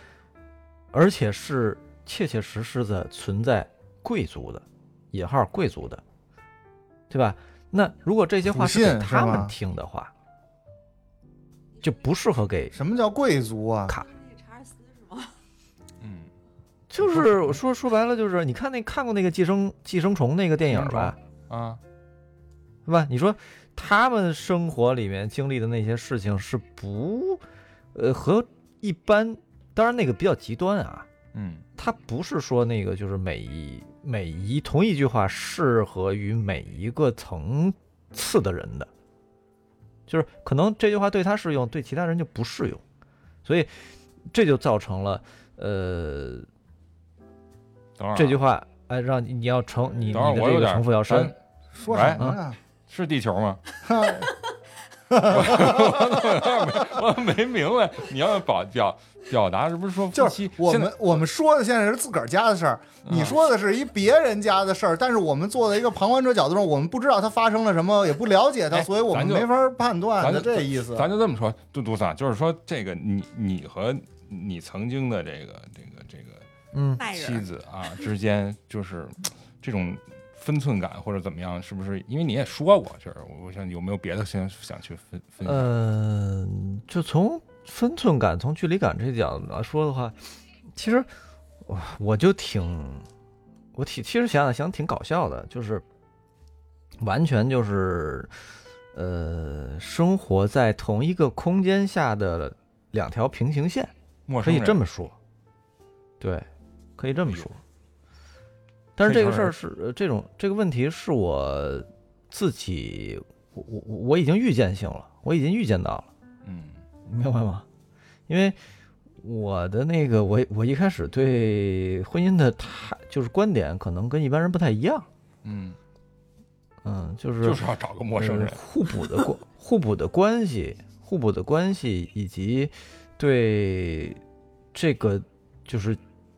而且是切切实实的存在贵族的（引号贵族的），对吧？那如果这些话是给他们听的话，就不适合给
什么叫贵族啊？
卡就是我说说白了，就是你看那看过那个寄生寄生虫那个电影吧，
啊，
是吧？你说他们生活里面经历的那些事情是不，呃，和一般，当然那个比较极端啊，
嗯。
他不是说那个就是每一每一同一句话适合于每一个层次的人的，就是可能这句话对他适用，对其他人就不适用，所以这就造成了呃
等会儿啊
这句话，哎，让你你要成你你
等会儿
的这个重复要删
咱，
说什么呢？
是地球吗？[laughs] 我没明白，你要表表表达是不是说夫
就是
妻现在
我们我们说的现在是自个儿家的事儿，你说的是一别人家的事儿，但是我们坐在一个旁观者角度上，我们不知道他发生了什么，也不了解他，
哎
所以我们
咱就
没法判断
就
这意思。
咱就这么说，杜杜桑，就是说这个你你和你曾经的这个这个这个
嗯，
妻
爱人
子啊之间，就是这种分寸感或者怎么样，是不是？因为你也说过，就是我想有没有别的想想去分分享？
嗯，就从分寸感、从距离感这角度来说的话，其实我我就挺，我挺其实想想想挺搞笑的，就是完全就是呃，生活在同一个空间下的两条平行线，可以这么说，对，可以这么说。但是这个事儿是呃这种这个问题是我自己，我我我我已经预见性了，我已经预见到了，
嗯
明白吗？因为我的那个我我一开始对婚姻的态就是观点可能跟一般人不太一样，
嗯，
嗯，就是
就是要找个陌生人
呃，互补的关互补的关系，互补的关系，以及对这个就是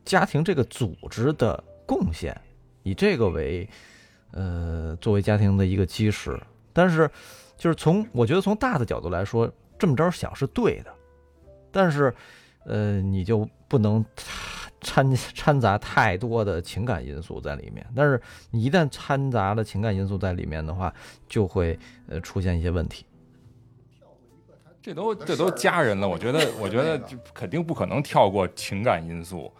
家庭这个组织的贡献，以这个为呃作为家庭的一个基石。但是，就是从我觉得从大的角度来说，这么着想是对的，但是呃，你就不能掺掺杂太多的情感因素在里面。但是你一旦掺杂了情感因素在里面的话，就会呃出现一些问题。
这都这都家人了，我觉得我觉得就肯定不可能跳过情感因素。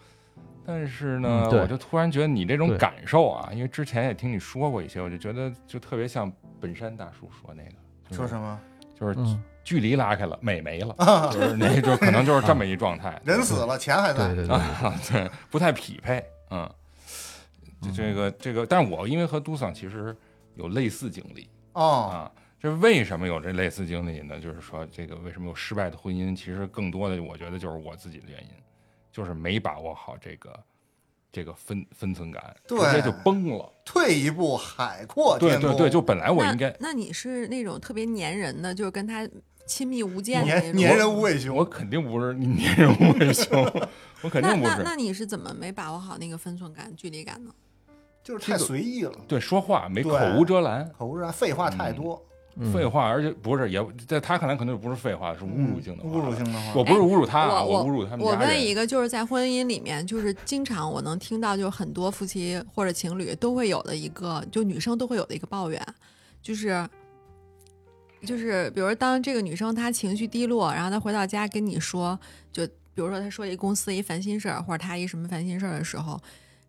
但是呢，
嗯
我就突然觉得你这种感受啊，因为之前也听你说过一些，我就觉得就特别像本山大叔说那个，
说什么？
就是
嗯，
距离拉开了，美没了，就是那就可能就是这么一状态。[laughs]
人死了，钱还在。
对对对，
啊，[laughs] 对，不太匹配，嗯，这这个这个，但是我因为和杜桑其实有类似经历
哦，
啊，这为什么有这类似经历呢？就是说，这个为什么有失败的婚姻？其实更多的，我觉得就是我自己的原因，就是没把握好这个这个分分寸感，直接就崩了。
退一步海阔天空。
对对对，就本来我
那
应该，
那你是那种特别粘人的，就是跟他亲密无间的那种。
粘粘人无尾熊。[laughs]
我肯定不是粘人无尾熊，我肯
那
定不是。
那那你是怎么没把握好那个分寸感、距离感呢？
就是太随意了，
对，说话没口
对
无遮拦，
口无遮拦，废话太多，
嗯
废话，而且不是也在他看来可能不是废话，是侮辱性的话。
侮辱性的话。
我不是侮辱他啊，
我
侮辱他们
我。问一个，就是在婚姻里面，就是经常我能听到，就是很多夫妻或者情侣都会有的一个，就女生都会有的一个抱怨，就是。就是，比如当这个女生她情绪低落，然后她回到家跟你说，就比如说她说一公司一烦心事儿，或者她一什么烦心事儿的时候，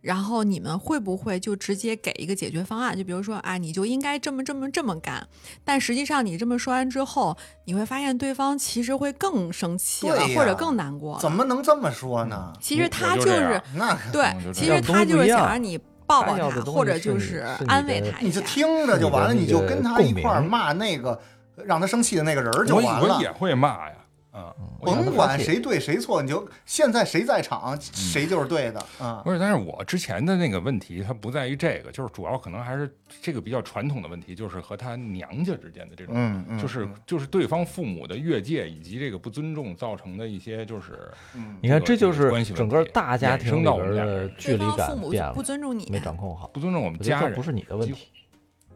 然后你们会不会就直接给一个解决方案？就比如说啊，你就应该这么这么这么干。但实际上你这么说完之后，你会发现对方其实会更生气了，或者更难过。
怎么能这么说呢？
其实他就是
就
那
对，其实他就是想让你抱抱他，或者就是安慰
他
你就
他一下。
听着就完了，
你
就跟他一块儿骂那个让他生气的那个人儿就
我
完了
我。也会骂呀，啊，我也
甭管谁对谁错，你就现在谁在场，谁就是对的啊。
不是，但是我之前的那个问题，它不在于这个，就是主要可能还是这个比较传统的问题，就是和他娘家之间的这种，
嗯嗯
就是就是对方父母的越界以及这个不尊重造成的一些，就是
嗯
你看，
这
就是
关系
整个大家庭里
衍生到我
边的
们俩人
距离
对方父母
感变了
不，尊重你，
没掌控好。
不尊重我们家人。
这不是你的问题，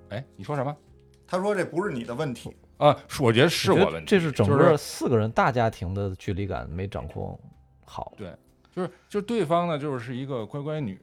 哎，你说什么
他说这不是你的问题，
啊？是我觉得是
我
问题，
这是整个四个人大家庭的距离感没掌控好。
对就是就是对方呢，就是一个乖乖女。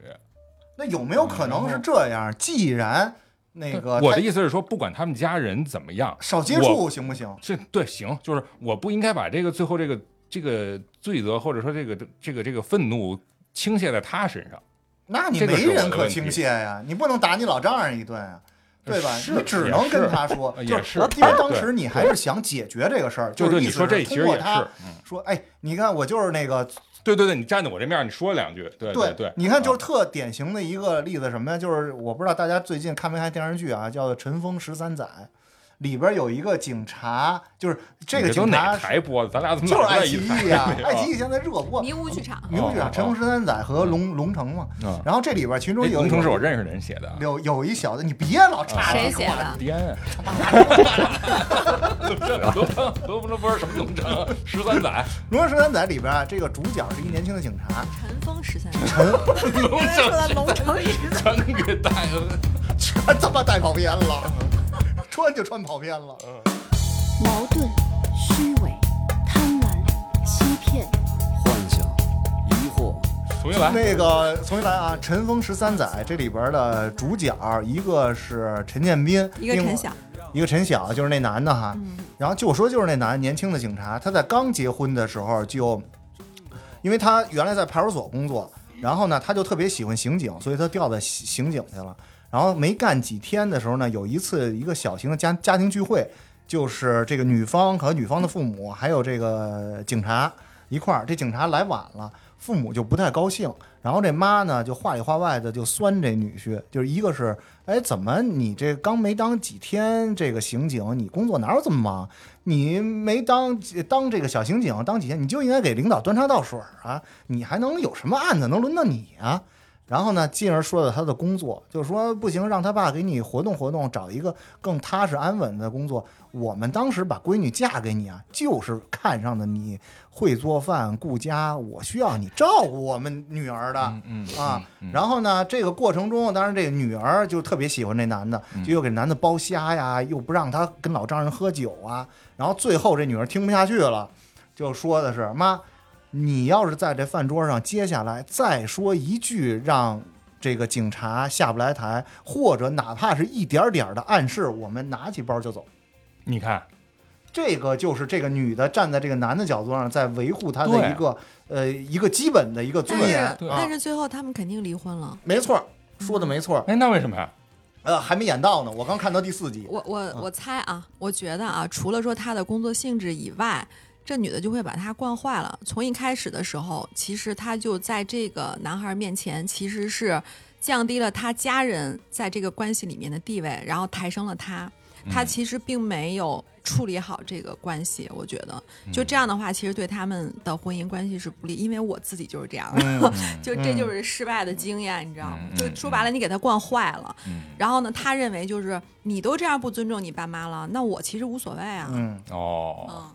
那有没有可能是这样？既然那个
我的意思是说，不管他们家人怎么样，
少接触行不行？
这对行，就是我不应该把这个最后这个这个罪责或者说这个这个这个愤怒倾泻在他身上。
那你没人可倾泻呀，你不能打你老丈人一顿啊，对吧？你只能跟他说，
也
就是
是
因为当时你还是想解决这个事儿，就是
你说这
是
其实也是
说，哎，你看我就是那个
对对对，你站在我这面儿，你说两句，对
对
对，
你看，就是
啊
特典型的一个例子，什么呀？就是我不知道大家最近看没看电视剧啊，叫做《尘封十三载》。里边有一个警察，就是这个警察
台播的？咱俩怎么
就是爱奇艺
啊，
爱奇艺现在热播。
迷雾剧场，
迷雾剧场，
哦
陈峰十三载和龙龙城嘛。
嗯
然后这里边其中
哎，
有
龙城是我认识的人写的啊。
有有一小子，你别老插
谁写的？[laughs]
颠啊！龙城，龙城不是什么龙城，十三载，《
龙城十三载》里边啊，这个主角是一年轻的警察，
陈峰十三
陈
龙城
说的龙城十三
全给带了。[laughs]
全他妈带跑偏了，穿就穿跑偏了。
嗯矛盾、虚伪、贪婪、欺骗，
幻想、疑惑，
重新来。
那个重新来啊，《尘封十三载》这里边的主角，一个是陈建斌，
一个陈晓，
一个陈晓，就是那男的哈。
嗯
然后就我说就是那男年轻的警察，他在刚结婚的时候就，因为他原来在派出所工作，然后呢他就特别喜欢刑警，所以他调到刑刑警去了。然后没干几天的时候呢，有一次一个小型的家家庭聚会，就是这个女方和女方的父母还有这个警察一块儿，这警察来晚了，父母就不太高兴，然后这妈呢就话里话外的就酸这女婿，就是一个是，哎，怎么你这刚没当几天这个刑警，你工作哪有这么忙？你没当当这个小刑警当几天，你就应该给领导端茶倒水啊，你还能有什么案子能轮到你啊？然后呢，进而说到他的工作，就是说不行，让他爸给你活动活动，找一个更踏实安稳的工作。我们当时把闺女嫁给你啊，就是看上的你会做饭顾家，我需要你照顾我们女儿的。
嗯
啊，然后呢，这个过程中，当然这个女儿就特别喜欢这男的，就又给男的剥虾呀，又不让他跟老丈人喝酒啊，然后最后这女儿听不下去了，就说的是妈，你要是在这饭桌上接下来再说一句让这个警察下不来台，或者哪怕是一点点的暗示，我们拿起包就走。
你看，
这个就是这个女的站在这个男的角度上，在维护他的一个呃一个基本的一个尊
但
严
是
啊
但，是最后他们肯定离婚了。
没错，说的没错。
哎，那为什么呀？
呃，还没演到呢，我刚看到第四集。
我我我猜啊，我觉得啊，除了说他的工作性质以外，这女的就会把他惯坏了。从一开始的时候，其实他就在这个男孩面前，其实是降低了他家人在这个关系里面的地位，然后抬升了他。他其实并没有处理好这个关系，我觉得就这样的话，其实对他们的婚姻关系是不利。因为我自己就是这样的，[laughs] 就这就是失败的经验，你知道吗？
嗯
就说白了，你给他惯坏了。
嗯
然后呢，他认为就是你都这样不尊重你爸妈了，那我其实无所谓啊。
嗯，
哦，
嗯，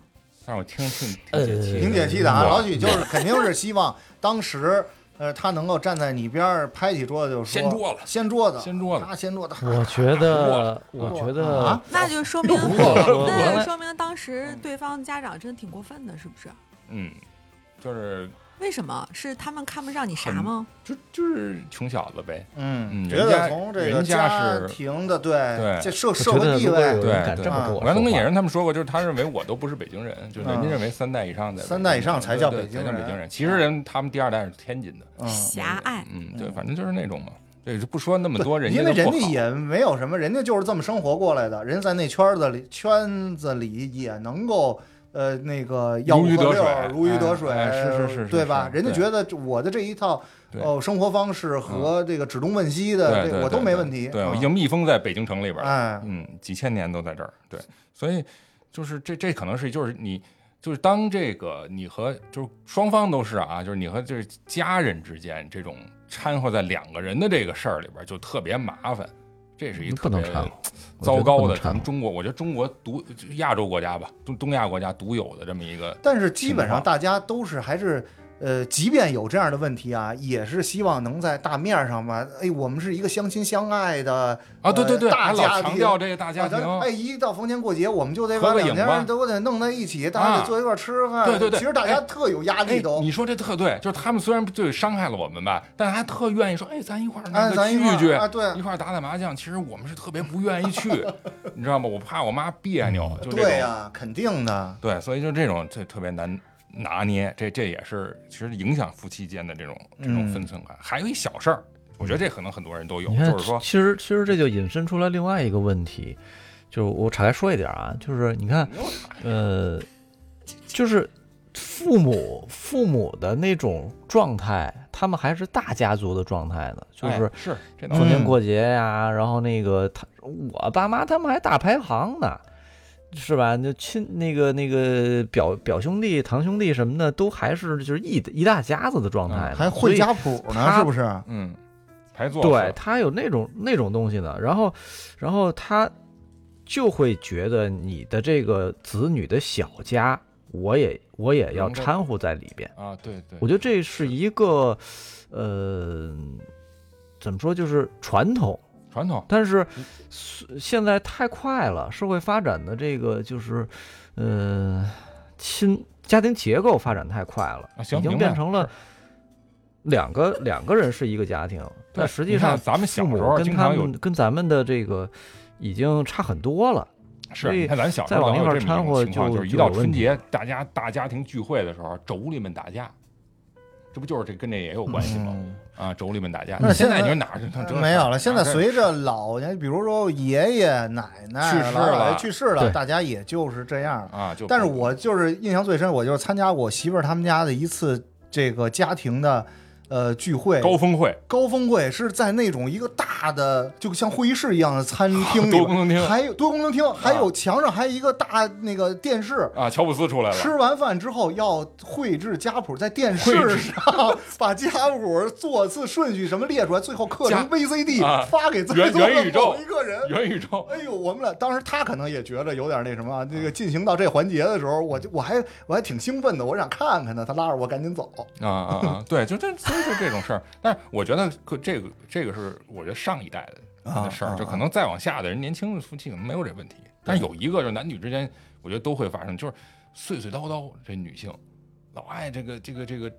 但是我听挺挺解气的，
挺解气的啊，老许就是 [laughs] 肯定是希望当时。呃，他能够站在你边儿拍起桌子就说
掀桌子
掀桌子，
掀桌子
他掀桌子。
我觉得，我觉得
啊，
那就说明，
我
那就说明当时对方家长真的挺过分的，是不是？
嗯，就是
为什么？是他们看不上你啥吗？
就就是穷小子呗，
嗯，
嗯
觉得
人家
从这个
人家是
庭的对
对
这社
我
社会地位，
对对
这么多我
我刚才跟野人他们说过，就是他认为我都不是北京人，就是人家
嗯
认为三代以上的
三代以上才叫北京人
才叫北京人。其实人他们第二代是天津的，
嗯，
狭隘。
嗯，对，反正就是那种嘛。对，就不说那么多，人
因为人家也没有什么，人家就是这么生活过来的，人在那圈子里圈子里也能够。呃，那个吆
如鱼得水
如鱼得水，
是是是是
对吧？人家觉得我的这一套
对
哦生活方式和这个指东问西的，这我都没问题。
对，我
啊
已经密封在北京城里边了，
哎，
嗯，几千年都在这儿。对，所以就是这这可能是就是你就是当这个你和就是双方都是啊，就是你和就是家人之间这种掺和在两个人的这个事儿里边就特别麻烦，这是一特别 [tsk] 糟糕的咱们中国，我觉得中国独亚洲国家吧，东东亚国家独有的这么一个
但是基本上大家都是还是。呃，即便有这样的问题啊，也是希望能在大面上吧。哎，我们是一个相亲相爱的
啊，对对对，
呃大
还老强调这个大家庭，
哎，一到逢年过节，我们就得把两家人都得弄在一起，大家
啊
得坐一块儿吃饭。
对对对
其实大家
哎
特有压
哎
力都。，
你说这特对，就是他们虽然对伤害了我们吧，但还特愿意说，哎，咱一块儿那
哎，
个聚聚，
啊，对
一块儿打打麻将。其实我们是特别不愿意去，[laughs] 你知道吗？我怕我妈别扭，就。
对呀，肯定的。
对，所以就这种这特别难拿捏，这这也是其实影响夫妻间的这种这种
嗯。
分寸感。还有一小事儿，我觉得这可能很多人都有，就是说，
其实其实这就引申出来另外一个问题，就是我岔开说一点啊，就是你看，呃，就是父母父母的那种状态，他们还是大家族的状态呢，就是
哎是。
逢
是
年过节呀、然后那个他我爸妈他们还大排行呢，是吧？就亲那个那个表表兄弟、堂兄弟什么的，都还是就是一一大家子的状态呢，
还会家谱呢，是不是？
嗯，还做
对他有那种那种东西呢，然后，然后他就会觉得你的这个子女的小家，我也我也要掺和在里边。
啊，对对，
我觉得这是一个，呃，怎么说，就是传统。
传统，
但是现在太快了，社会发展的这个就是，呃，亲家庭结构发展太快了，已经变成了两个两个人是一个家庭，但实际上
咱们小时候
跟他们跟咱们的这个已经差很多了。
是，你看咱小时
再往一块儿
候有这么
掺和
一种情况，
就
就是一到春节，大家大家庭聚会的时候，妯娌们打架，这不就是这跟这也有关系吗？啊，妯娌们打架。
那
现在你说哪儿这
没有了。现在
随
随着老年，比如说爷爷奶奶
去世了
去世了，大家也就是这样。
啊，就
但是我就是印象最深，我就是参加过我媳妇儿他们家的一次这个家庭的呃聚会，
高峰会
高峰会是在那种一个大的，就像会议室一样的餐厅里，[laughs]
多功能厅
还有多功能厅，还有墙上还有一个大那个电视。
啊，乔布斯出来了，
吃完饭之后要绘制家谱，在电视上把家谱座次顺序什么列出来，最后刻成 VCD
啊
发给在
元
座的
元宇宙
某一个人。
元宇宙
哎呦，我们俩当时他可能也觉得有点那什么啊，这个进行到这环节的时候，我就我还我还挺兴奋的，我想看看呢，他拉着我赶紧走。
啊啊啊！对，就这就这种事儿。但是我觉得可这个这个是我觉得上一代的事儿，
啊
就可能再往下的人，年轻的夫妻可能没有这问题。但是有一个就是男女之间，我觉得都会发生，就是碎碎叨叨，这女性老爱这个这个这个，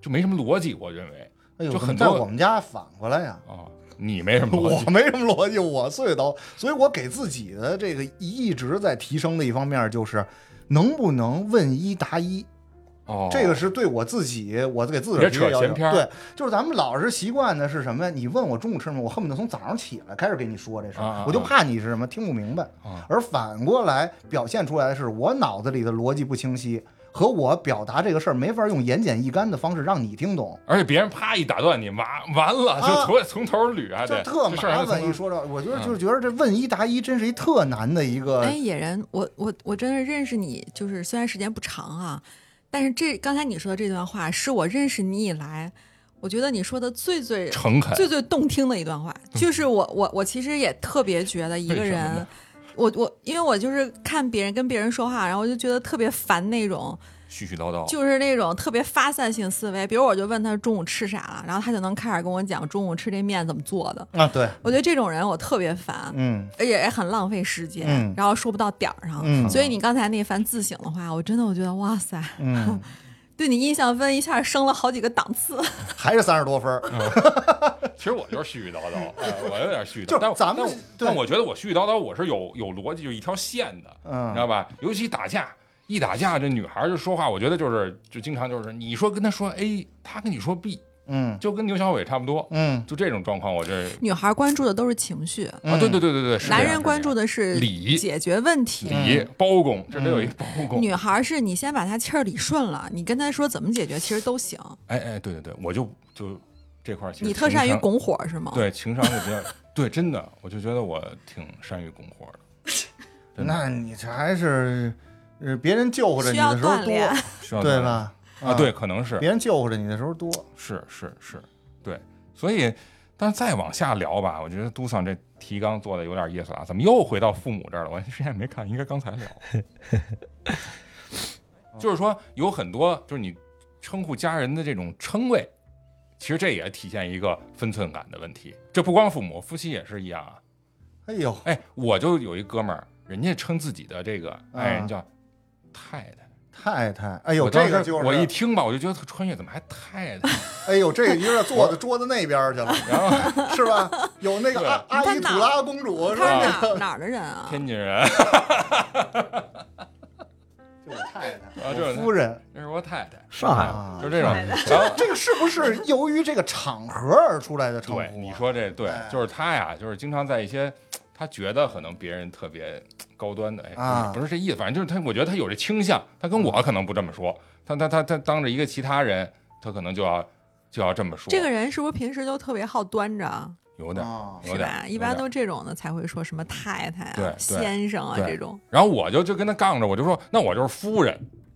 就没什么逻辑。我认为
哎呦，
就很多
在我们家反过来呀。
啊，你没什么 [laughs] 逻辑我
没什么逻辑，我碎叨，所以我给自己的这个一直在提升的一方面就是，能不能问一答一。
哦，
这个是对我自己，我给自己
别
提的要求
扯闲篇儿
对，就是咱们老是习惯的是什么呀？你问我中午吃什么，我恨不得从早上起来开始给你说这事儿，
啊啊啊
我就怕你是什么听不明白。
啊
而反过来表现出来的是我脑子里的逻辑不清晰，和我表达这个事儿没法用言简意赅的方式让你听懂。
而且别人啪一打断你，完完了
啊
就从从头捋还得
这特麻烦，一说到，我觉得
嗯
就是觉得这问一答一真是一特难的一个
哎，野人，我我我真的认识你，就是虽然时间不长啊，但是这刚才你说的这段话是我认识你以来，我觉得你说的最最
诚恳
最最动听的一段话。就是我我我其实也特别觉得一个人，我我因为我就是看别人跟别人说话，然后我就觉得特别烦那种。
絮絮叨叨，
就是那种特别发散性思维，比如我就问他中午吃啥了，然后他就能开始跟我讲中午吃这面怎么做的。
啊，对，
我觉得这种人我特别烦，
嗯
而且也很浪费时间，
嗯
然后说不到点儿上。
嗯
所以你刚才那番自省的话，我真的我觉得哇塞，
嗯，[laughs]
对你印象分一下升了好几个档次。[laughs]
还是三十多分儿。[laughs]
其实我就是絮絮叨叨，哎我有点絮絮叨，
就咱们
但我觉得我絮絮叨叨，我是有有逻辑，就一条线的，
嗯
你知道吧？尤其打架，一打架，这女孩就说话，我觉得就是就经常就是你说跟她说 A，她跟你说 B，
嗯
就跟牛小伟差不多，
嗯
就这种状况，我这
女孩关注的都是情绪，
啊，对对对对对，
男人关注的是
理
解决问题。
理包公，这得有一包公。
女孩是你先把她气儿理顺了，你跟她说怎么解决，其实都行。
哎哎，对对对，我就就这块儿
你特善于拱火是吗？，
对情商就比较对，真的，我就觉得我挺善于拱火的 [laughs]
那你这还是，呃，别人救护着你的时候多，[laughs]
需要
对吧？
啊，对，，可能是
别人救护着你的时候多。
是是是，对，所以，但是再往下聊吧，我觉得杜桑这提纲做的有点意思啊，怎么又回到父母这儿了？我之前没看，应该刚才聊，[laughs] 就是说有很多就是你称呼家人的这种称谓，其实这也体现一个分寸感的问题。这不光父母，夫妻也是一样啊。
哎呦，
哎，我就有一哥们儿，人家称自己的这个爱人
啊
叫太太。
太太，哎呦，这个就是
我一听吧，我就觉得特穿越怎么还太太？[laughs]
哎呦，这个有点坐在桌子那边去了，[laughs]
然后 [laughs]
是吧？有那个阿阿依土拉公主是吧？
哪儿哪儿的人啊？
天津人
就是太太，
啊，这是
夫人
这是我太太，
上海
啊
就这种。然后
这个是不是由于这个场合而出来的称呼啊？
对你说这对
哎，
就是他呀，就是经常在一些他觉得可能别人特别高端的，哎，不是
啊
不是这意思，反正就是他，我觉得他有这倾向，他跟我可能不这么说，他他他他当着一个其他人，他可能就要就要这么说。
这个人是不是平时都特别好端着啊？
有点有点
是吧？一般都这种的才会说什么太太啊、先生啊这种。
然后我就就跟他杠着，我就说那我就是夫人。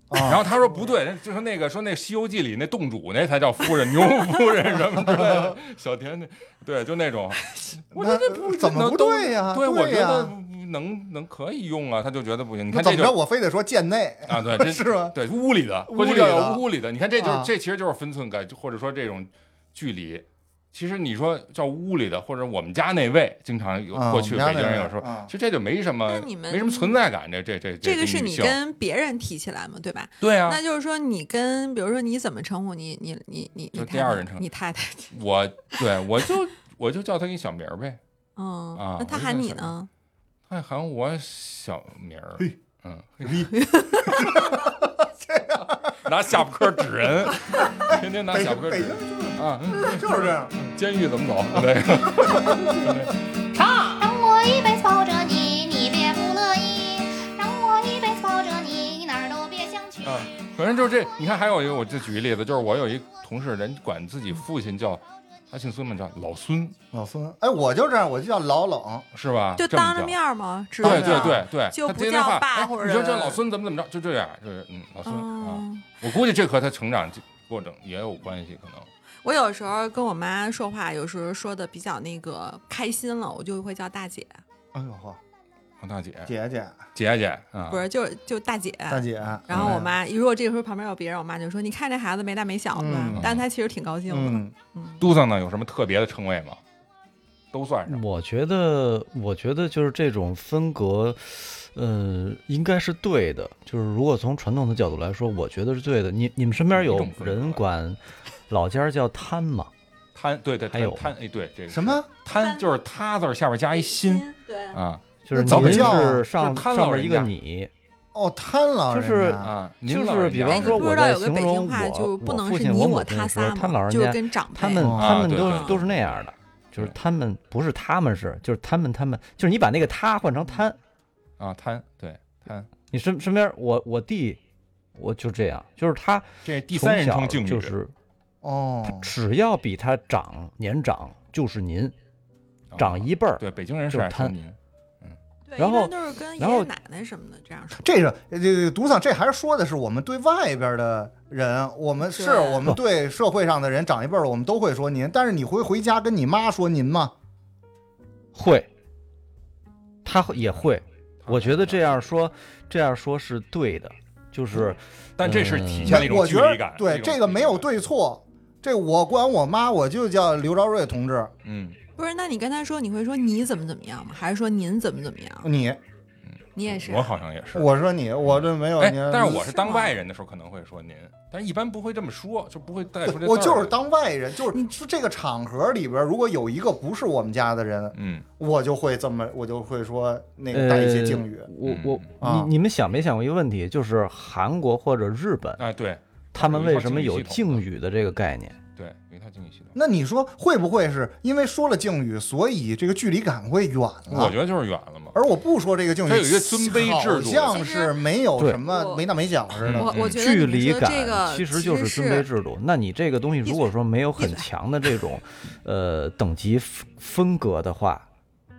啊
然后他说不对，就说那个说那《西游记》里那洞主那才叫夫人，[laughs] 牛夫人什么之类的，小田那对就那种，[laughs] 我说这不
怎么不对呀
对，我觉得能能可以用啊，他就觉得不行。你看这
怎么着？我非得说贱内
啊，对，[laughs] 这
是吧？
对，屋里的，
屋
过去叫
里的
屋里的。你看，这就是、
啊
这其实就是分寸感，或者说这种距离。其实你说叫屋里的，或者我们家那位，经常有
啊
过去北京人有时候，
啊
其实这就没什么
你们
没什么存在感。这这这
这个是你跟别人提起来嘛，对吧？
对啊，
那就是说，你跟比如说你怎么称呼你你你你你
第二人称
你太太，
我对我就我就叫他一小名儿呗，[laughs]
嗯，
啊
那他喊你呢？
他喊我小名儿
嘿，
嗯，[laughs] 拿下巴颏指人，天天拿下巴颏指
京
人啊，嗯
就是这样。
监狱怎么走？对。[laughs]
唱，让我一辈子抱着你，你别不乐意；让我一辈子抱着你，你哪儿都别想去。
啊，反正就是这，你看还有一个，我就举个例子，就是我有一同事，人管自己父亲叫，他姓孙嘛，叫老孙，
老孙，哎，我就这样，我就叫老冷，
是吧？
就当着面儿吗？知
对
道
对对对，
就不叫爸
哎
或者
你说这老孙怎么怎么着，就这样，就是嗯，老孙啊，
嗯，
我估计这和他成长过程也有关系，可能。
我有时候跟我妈说话，有时候说的比较那个开心了，我就会叫大姐，
哎呦嚯，
王大姐，
姐姐
姐姐啊，
不是就是就大姐。
大姐，
然后我妈，如果这个时候旁边有别人，我妈就说：“你看这孩子没大没小的？”
嗯
但她其实挺高兴的。
嗯，
嘟桑呢有什么特别的称谓吗？都算上。
我觉得，我觉得就是这种分隔，呃，应该是对的。就是如果从传统的角度来说，我觉得是对的。你你们身边有人管老家叫摊吗？
摊，对对，
还有
摊，哎，对，这个
什么
摊就是他字儿下边加一心
对，
啊
就是您是上上面一个你，
哦，贪老人
就是
啊，您
就是比方说我
知道有个
在形容我父亲我母
他
亲的时老人家。他们
哦
他们都是都是那样的，就是他们不是他们是，就是他们他们，就是你把那个他换成贪，
啊，贪，对贪，
你身身边我我弟，我就这样，就是他
这第三人
从小
称敬语，
就是
哦，
只要比他长年长就是您，
啊
长一辈儿，
对，北京人是
就是摊
爱说您，
对，
然后
都是跟爷
然后
爷奶奶什么的这样说。
这个这个独桑，这还是说的是我们对外边的人，我们是我们对社会上的人长一辈儿，我们都会说您，但是你会回家跟你妈说您吗？
会，他会也会，我觉得这样说这样说是对的，就是
但这是
嗯
体现了一种
我觉得
距离感。
对这个没有对错，这我管我妈我就叫刘朝瑞同志，
嗯，
不是，那你跟他说，你会说你怎么怎么样吗？还是说您怎么怎么样？
你
你也是。
我好像也是。
我说你，我这没有
哎
您，，
但是我是当外人的时候可能会说您，但是一般不会这么说，就不会带出这。
我就是，当外人，就是是这个场合里边，如果有一个不是我们家的人，
嗯，
我就会这么，我就会说那个带一些敬语。
呃我我
啊
你你们想没想过一个问题，就是韩国或者日本，
哎，对
他们为什么有
敬语
的这个概念？
对，有一套敬语系统。
那你说会不会是因为说了敬语，所以这个距离感会远了？
我觉得就是远了嘛。
而我不说这个敬语，
它有一个尊卑制度
好像是没有什么没大没小似的。
我我觉得你们
距离感
说这个
其实就是尊卑制度。那你这个东西如果说没有很强的这种呃等级分分隔的话，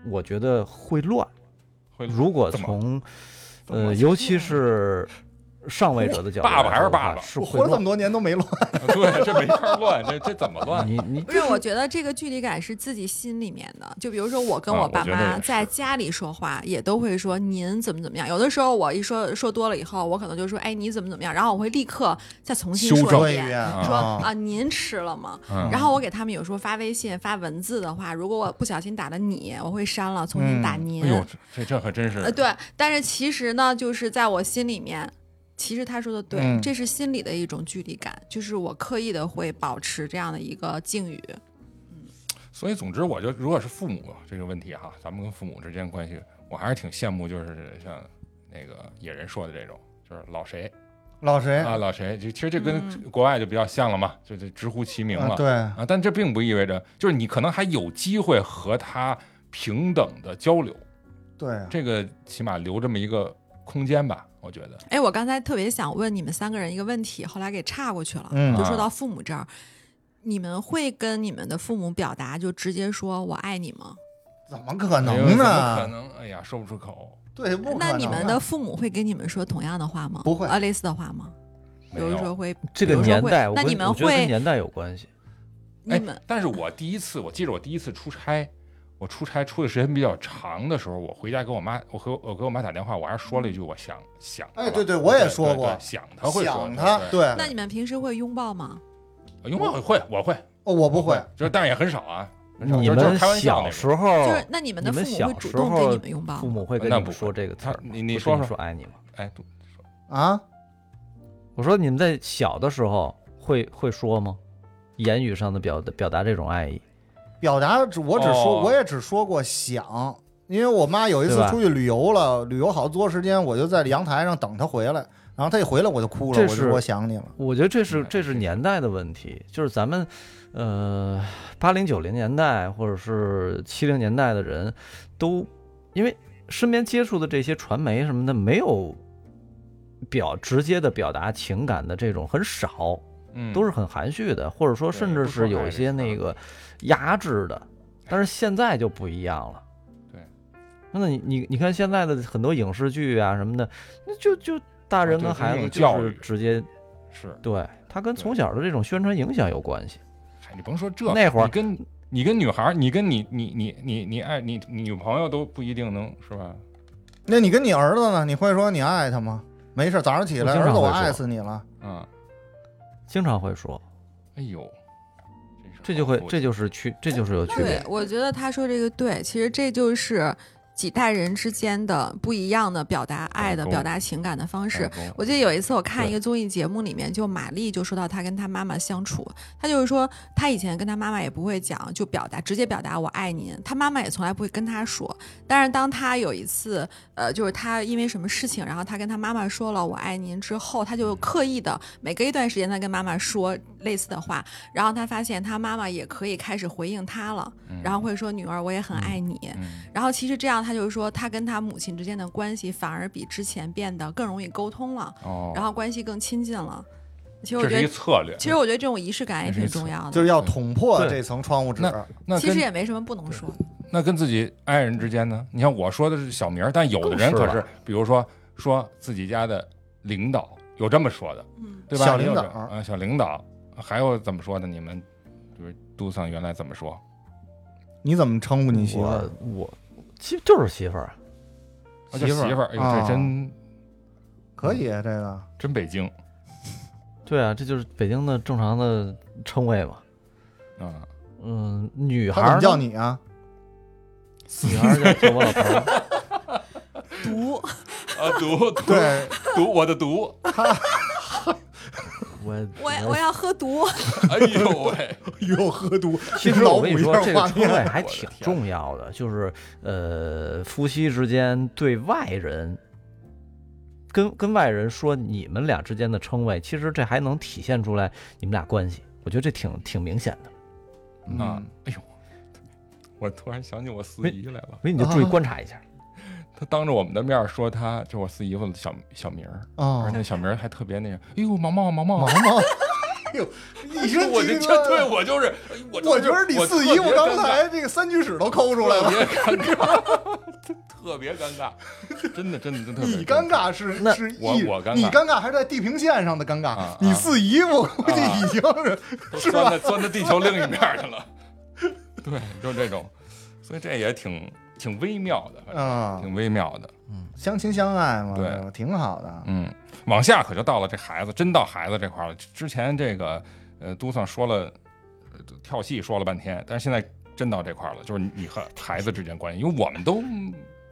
我觉得会乱。
会
如果从呃，尤其是上位者的角度
爸爸还是爸爸
我
是。
活了这么多年都没乱。[laughs]
对，这没法乱，这这怎么乱？
你你
不是，我觉得这个距离感是自己心里面的。就比如说，我跟
啊
我爸妈在家里说话，也都会说您怎么怎么样。有的时候我一说说多了以后，我可能就说哎你怎么怎么样，然后我会立刻再重新说
一遍，
说
啊
啊您吃了吗？
嗯
然后我给他们有时候发微信发文字的话，如果我不小心打了你，我会删了，重新打
嗯
您。
哎呦，这这这可真是
呃，对，但是其实呢，就是在我心里面，其实他说的对，
嗯
这是心里的一种距离感，就是我刻意的会保持这样的一个敬语。
所以，总之，我就如果是父母这个问题哈，咱们跟父母之间关系，我还是挺羡慕，就是像那个野人说的这种，就是老谁
老谁
啊，老谁，就其实这跟
嗯
国外就比较像了嘛，就就直呼其名了。
啊对，
啊，但这并不意味着，就是你可能还有机会和他平等的交流，
对，
这个起码留这么一个空间吧，我觉得。
哎，我刚才特别想问你们三个人一个问题，后来给岔过去了，
嗯
就说到父母这儿。你们会跟你们的父母表达，就直接说我爱你吗？
怎么可能
怎么可？能？哎呀，说不出口。
对，不可能啊。
那你们的父母会跟你们说同样的话吗？
不会
啊，类似的话吗？比如说会，
这个年代，
那你们
跟我觉得跟
会，
年代有关系。
哎
你们，
但是我第一次，我记得我第一次出差，我出差出的时间比较长的时候，我回家给我妈，我和我给我妈打电话，我还是说了一句我想想她
哎
了。
对对我也说过
想他会说
想他，
对，
那你们平时会拥抱吗？
拥抱会，我会，
哦我不会，
就是但是也很少啊，
你们小。时候，
就是那你们的父母
小
会主动
时候
跟你们拥抱
父？母会跟你们
那不
说这个词儿
你你说说
说爱你吗？
哎，对
啊，
我说你们在小的时候会会说吗？言语上的表表达这种爱意，
表达只我只说，
哦。
我也只说过想，因为我妈有一次出去旅游了，旅游好多时间，我就在阳台上等她回来，然后她一回来我就哭了，我就说我想你了。
我觉得这是
嗯。
这是年代的问题，就是咱们，呃，八零九零年代或者是七零年代的人，都因为身边接触的这些传媒什么的，没有表直接的表达情感的这种很少，
嗯，
都是很含蓄的，或者说甚至是有一些那个压制的，但是现在就不一样了。
对，
那你你你看现在的很多影视剧啊什么的，那就就大人跟孩子就是直接
是。
对，他跟从小的这种宣传影响有关系。
嗨，你甭说这
那会儿
你跟你跟女孩儿，你跟你你你你你爱你你女朋友都不一定能是吧？
那你跟你儿子呢？你会说你爱他吗？没事，早上起来，
我
爱死你了。
嗯，
经常会说，
哎呦，
这就会这就是区这就是有区
对
别，。
我觉得他说这个对，其实这就是几代人之间的不一样的表达爱的、表达情感的方式我记得有一次我看一个综艺节目里面，就玛丽就说到她跟她妈妈相处，她就是说她以前跟她妈妈也不会讲，就表达直接表达我爱您，她妈妈也从来不会跟她说。但是当她有一次，呃，就是她因为什么事情，然后她跟她妈妈说了我爱您之后，她就刻意的每隔一段时间她跟妈妈说类似的话，然后她发现她妈妈也可以开始回应她了，然后会说女儿我也很爱你。
嗯，
然后其实这样，他就是说，他跟他母亲之间的关系反而比之前变得更容易沟通了，
哦，
然后关系更亲近了。其实我觉得，
策略。
其实我觉得这种仪式感也挺重要的。
就是要捅破这层窗户纸。
那那
其实也没什么不能说的。
那跟自己爱人之间呢？你看我说的是小名，但有的人可是，比如说说自己家的领导有这么说的，
嗯，
对吧？
小领导
啊，小领导，还有怎么说的？你们就是杜桑原来怎么说？
你怎么称呼你媳妇儿
我？我媳就是媳妇儿，媳妇儿
媳妇儿，哎呦，
啊
这真
可以啊，这个
真北京
对啊，这就是北京的正常的称谓嘛。
啊！
嗯，女
他怎么
孩儿呢
叫你啊？
女孩儿叫叫我老头儿，
毒，
啊，毒毒
对，
毒我的毒，
我
我我要喝毒。[laughs]
哎呦喂，[laughs]
又喝毒。
其实我跟你说，这个称谓还挺重要的，就是呃，夫妻之间对外人跟跟外人说你们俩之间的称谓，其实这还能体现出来你们俩关系。我觉得这挺挺明显的，
啊
嗯，
哎呦，我突然想起我四
没
姨来了，
所以你就注意观察一下。
她当着我们的面说他，就我四姨夫的小小名儿，而
哦
且，那小名儿还特别那个，哎呦毛毛毛毛。
毛，毛。哎呦，一说
我就
这
对我就是，哎我
我觉得你四姨夫刚才这个三居室都抠出来了。
特别尴尬，特别尴尬，真的真的真的特别
你尴尬是是
我
一
我尴尬。
你尴尬还是在地平线上的尴尬
啊，
你
啊
四姨夫估计已经是
都
是吧？
钻到钻到地球另一面去了，对，就这种，所以这也挺挺微妙的，反正
啊，
挺微妙的，嗯
相亲相爱嘛，
对
挺好的。
嗯，往下可就到了这孩子，真到孩子这块儿了。之前这个呃，都算说了呃跳戏说了半天，但是现在真到这块儿了，就是你和孩子之间关系，因为我们都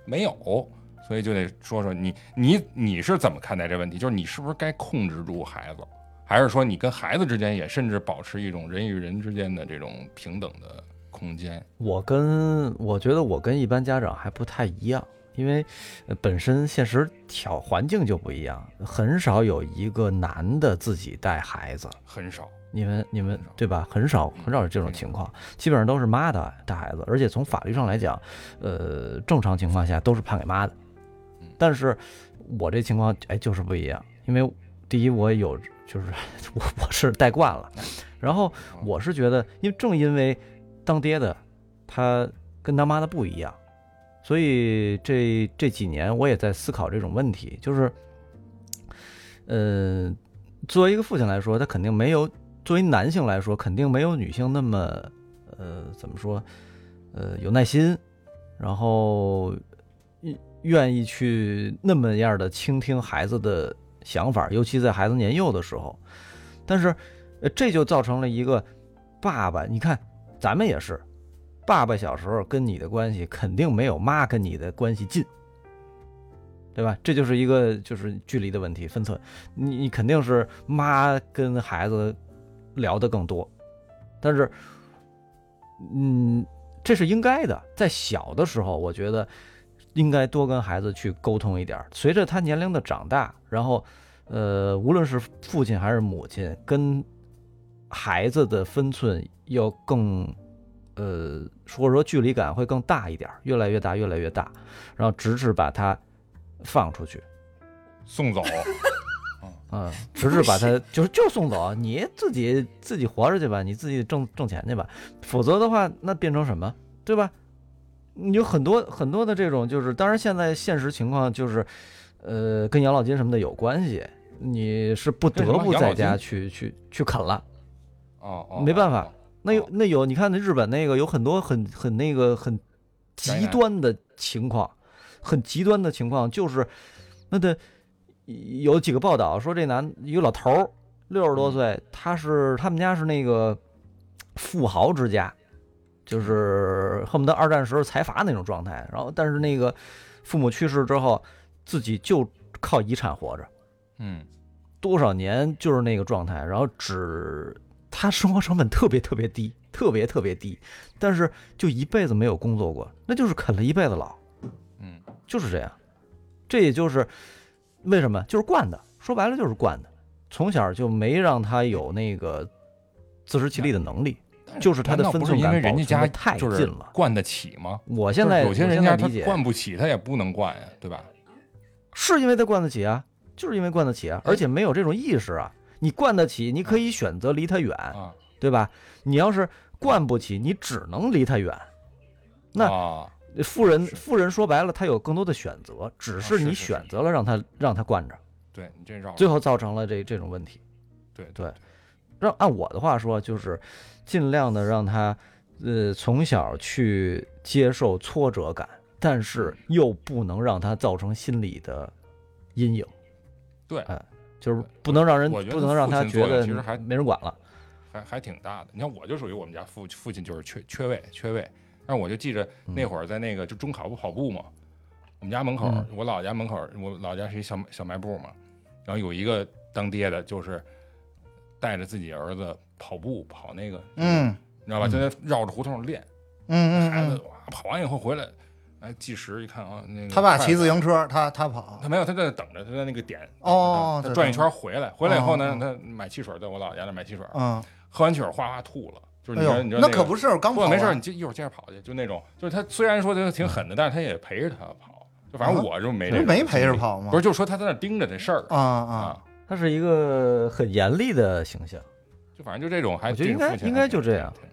没有，所以就得说说你你你是怎么看待这问题？就是你是不是该控制住孩子，还是说你跟孩子之间也甚至保持一种人与人之间的这种平等的空间？
我跟我觉得我跟一般家长还不太一样，因为呃本身现实条环境就不一样，很少有一个男的自己带孩子。
很少，
你们你们对吧？很少很少有这种情况，基本上都是妈的带孩子，而且从法律上来讲，呃，正常情况下都是判给妈的。但是我这情况哎就是不一样，因为第一我有就是 [laughs] 我我是带惯了，然后我是觉得，因为正因为当爹的他跟当妈的不一样，所以这这几年我也在思考这种问题，就是，嗯、作为一个父亲来说，他肯定没有作为男性来说，肯定没有女性那么呃怎么说，呃有耐心，然后愿意去那么样的倾听孩子的想法，尤其在孩子年幼的时候。但是，这就造成了一个爸爸，你看咱们也是，爸爸小时候跟你的关系肯定没有妈跟你的关系近，对吧？这就是一个就是距离的问题分寸，你你肯定是妈跟孩子聊得更多，但是，嗯，这是应该的，在小的时候，我觉得应该多跟孩子去沟通一点。随着他年龄的长大，然后，呃，无论是父亲还是母亲，跟孩子的分寸要更，呃，或者说距离感会更大一点，越来越大，越来越大，然后直至把他放出去，
送走，[laughs]
嗯，直至把他就是就送走，你自己自己活着去吧，你自己挣挣钱去吧，否则的话，那变成什么，对吧？你有很多很多的这种，就是当然现在现实情况就是，呃，跟养老金什么的有关系，你是不得不在家去去去啃了，
哦哦，
没办法，那有那有，你看那日本那个有很多很很那个很极端的情况，很极端的情况，就是那的有几个报道说这男一个老头儿六十多岁，他是他们家是那个富豪之家，就是恨不得二战时候财阀那种状态，然后但是那个父母去世之后，自己就靠遗产活着，
嗯，
多少年就是那个状态，然后只他生活成本特别特别低，特别特别低，但是就一辈子没有工作过，那就是啃了一辈子老，
嗯，
就是这样，这也就是为什么就是惯的，说白了就是惯的，从小就没让他有那个自食其力的能力，就是他的分寸感
为人家家
太近了。
惯得起吗？
我现在
有些人家他惯不起，他也不能惯呀，对吧？
是因为他惯得起啊，就是因为惯得起啊，而且没有这种意识啊。你惯得起，你可以选择离他远，
啊。
对吧？你要是惯不起，你只能离他远。那
啊，
富人富人说白了，他有更多的选择，只是你选择了让他让他惯着，
对你这绕
最后造成了这这种问题。
对
对，让按我的话说，就是尽量的让他呃从小去接受挫折感，但是又不能让他造成心理的阴影。
对，
哎，就是不能让人
我觉得
不能让他觉得
其实还
没人管了。
还还挺大的。你看，我就属于我们家父父亲就是缺缺位缺位，但是我就记着那会儿在那个就中考不跑步嘛，我们家门口，
嗯。
我老家门口，我老家是一小小卖部嘛，然后有一个当爹的，就是带着自己儿子跑步跑那个，
嗯。
你知道吧？就在绕着胡同练，
嗯
孩子
嗯。
哇跑完以后回来，哎计时一看啊，那
嗯，
个
他爸骑自行车，他他跑，
他没有，他在那等着，他在那个点
哦
他转一圈回来，回来以后呢
哦，
他买汽水，在我姥家那买汽水，
嗯，
喝完汽水哗哗吐了，就是
哎
你知你知道个
那可不是刚跑
不没事你就一会儿接着跑去，就那种，就是他虽然说他挺狠的，但是他也陪着他跑，就反正
啊
我就没
没陪着跑吗？
不是，就是说他在那盯着这事儿
啊啊，
他是一个很严厉的形象，
就反正就这种，还
我觉得应该应该就这样
挺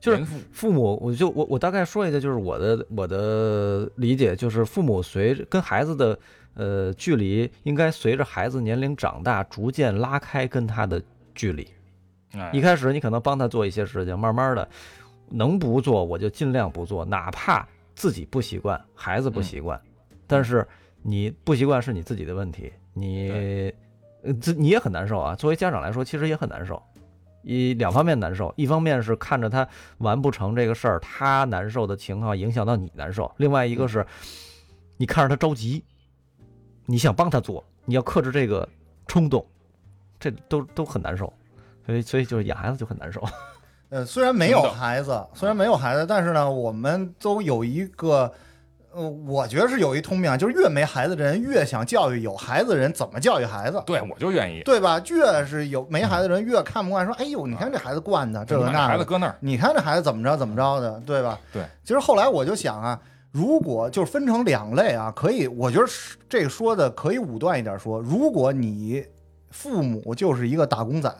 就是
父
父母，我就我我大概说一下，就是我的我的理解，就是父母随着跟孩子的呃距离，应该随着孩子年龄长大，逐渐拉开跟他的距离。
哎
一开始你可能帮他做一些事情，慢慢的能不做我就尽量不做，哪怕自己不习惯，孩子不习惯，但是你不习惯是你自己的问题，你呃这你也很难受啊。作为家长来说，其实也很难受。一两方面难受，一方面是看着他完不成这个事儿，他难受的情况影响到你难受；另外一个是，你看着他着急，你想帮他做，你要克制这个冲动，这都都很难受。所以，所以就是养孩子就很难受。[laughs]
呃，虽然没有孩子，虽然没有孩子，但是呢，我们都有一个，呃，我觉得是有一通病啊，就是越没孩子的人越想教育有孩子的人怎么教育孩子，
对我就愿意，
对吧？越是有没孩子的人越看不惯，说，哎呦，你看这孩子惯的，这个那个，
孩子搁那儿，
你看这孩子怎么着怎么着的，对吧？
对。
其实后来我就想啊，如果就是分成两类啊，可以，我觉得是这个说的可以武断一点说，如果你父母就是一个打工仔，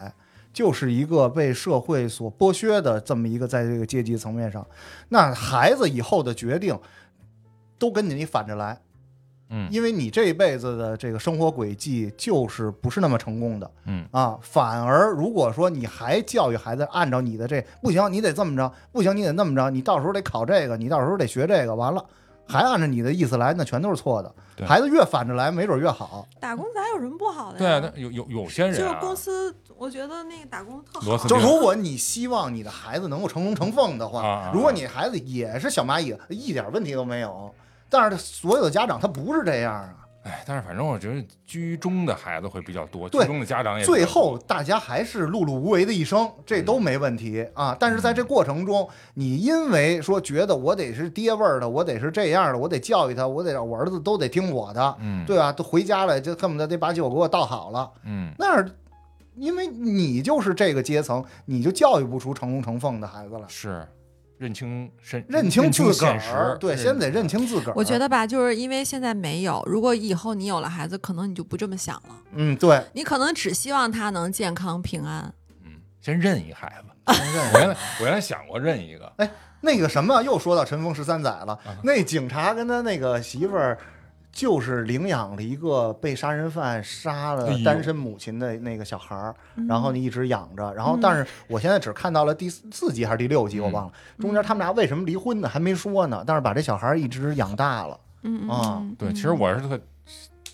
就是一个被社会所剥削的这么一个在这个阶级层面上，那孩子以后的决定都跟你反着来。
嗯
因为你这一辈子的这个生活轨迹就是不是那么成功的，
嗯
啊，反而如果说你还教育孩子按照你的这不行，你得这么着，不行你得那么着，你到时候得考这个，你到时候得学这个，完了还按照你的意思来，那全都是错的。
对
孩子越反着来，没准越好。
打工仔有什么不好的
对啊，那有有有些人
就是公司，我觉得那个打工特好。
就如果你希望你的孩子能够成龙成凤的话，
啊啊啊
如果你孩子也是小蚂蚁，一点问题都没有。但是所有的家长他不是这样啊。
哎，但是反正我觉得居中的孩子会比较多，居中的家长也
最后大家还是碌碌无为的一生，这都没问题啊。但是在这过程中，你因为说觉得我得是爹味儿的，我得是这样的，我得教育他，我得让我儿子都得听我的，
嗯
对吧？都回家了就恨不得得把酒给我倒好了。
嗯
那是因为你就是这个阶层，你就教育不出成龙成凤的孩子了。
是认清身
认清自个
现
儿
实，，
对，先得认清自个儿。
我觉，得吧，就是因为现在没有，如果以后你有了孩子，可能你就不这么想了，
嗯，对，
你可能只希望他能健康平安。
嗯，先认一孩子。我原来我原来想过认一个，
哎，那个什么，又说到尘封十三载了。
啊
那警察跟他那个媳妇儿，就是领养了一个被杀人犯杀了单身母亲的那个小孩儿，然后
嗯
你一直养着。然后，但是我现在只看到了第四四集还是第六集，我忘了。中间他们俩为什么离婚呢？还没说呢。但是把这小孩儿一直养大了，
嗯嗯
啊
嗯，
对，其实我是特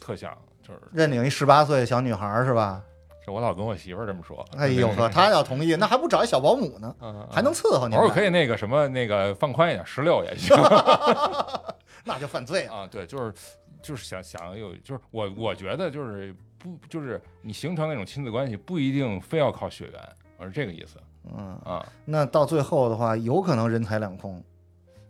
特想，就是
认领一十八岁的小女孩儿是吧？
这我老跟我媳妇儿这么说。
哎呦呵，她要同意，那还不找一小保姆呢？
嗯
还能伺候你们俩？
我可以那个什么那个放宽一点，十六也行 [laughs]
那就犯罪了。
啊。对，就是就是想想有，就是我我觉得就是不就是你形成那种亲子关系，不一定非要靠血缘，我是这个意思
嗯，
啊。
那到最后的话，有可能人财两空。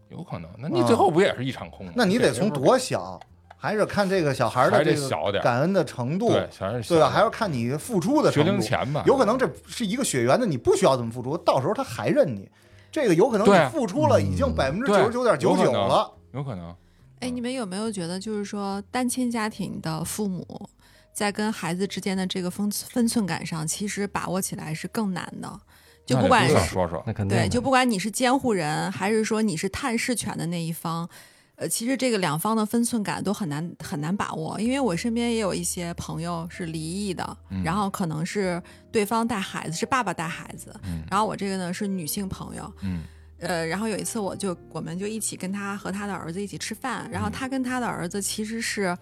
有可能，那你最后不也是一场空吗？
那你得从多小，还是看这个小孩的这个
小点
感恩的程度，
对，小孩
对吧？还要看你付出的
学
程度。
龄前吧，
有可能这是一个血缘的，你不需要怎么付出，到时候他还认你。这个有可能你付出了已经百分之九
对
十九点九九了。
有可能。
哎，你们有没有觉得，就是说单亲家庭的父母在跟孩子之间的这个分分寸感上，其实把握起来是更难的。就不管是
说说，
那肯定
对，就不管你是监护人，还是说你是探视权的那一方，呃，其实这个两方的分寸感都很难很难把握。因为我身边也有一些朋友是离异的，
嗯
然后可能是对方带孩子，是爸爸带孩子，
嗯
然后我这个呢是女性朋友，
嗯
呃，然后有一次我就我们就一起跟他和他的儿子一起吃饭，然后他跟他的儿子其实是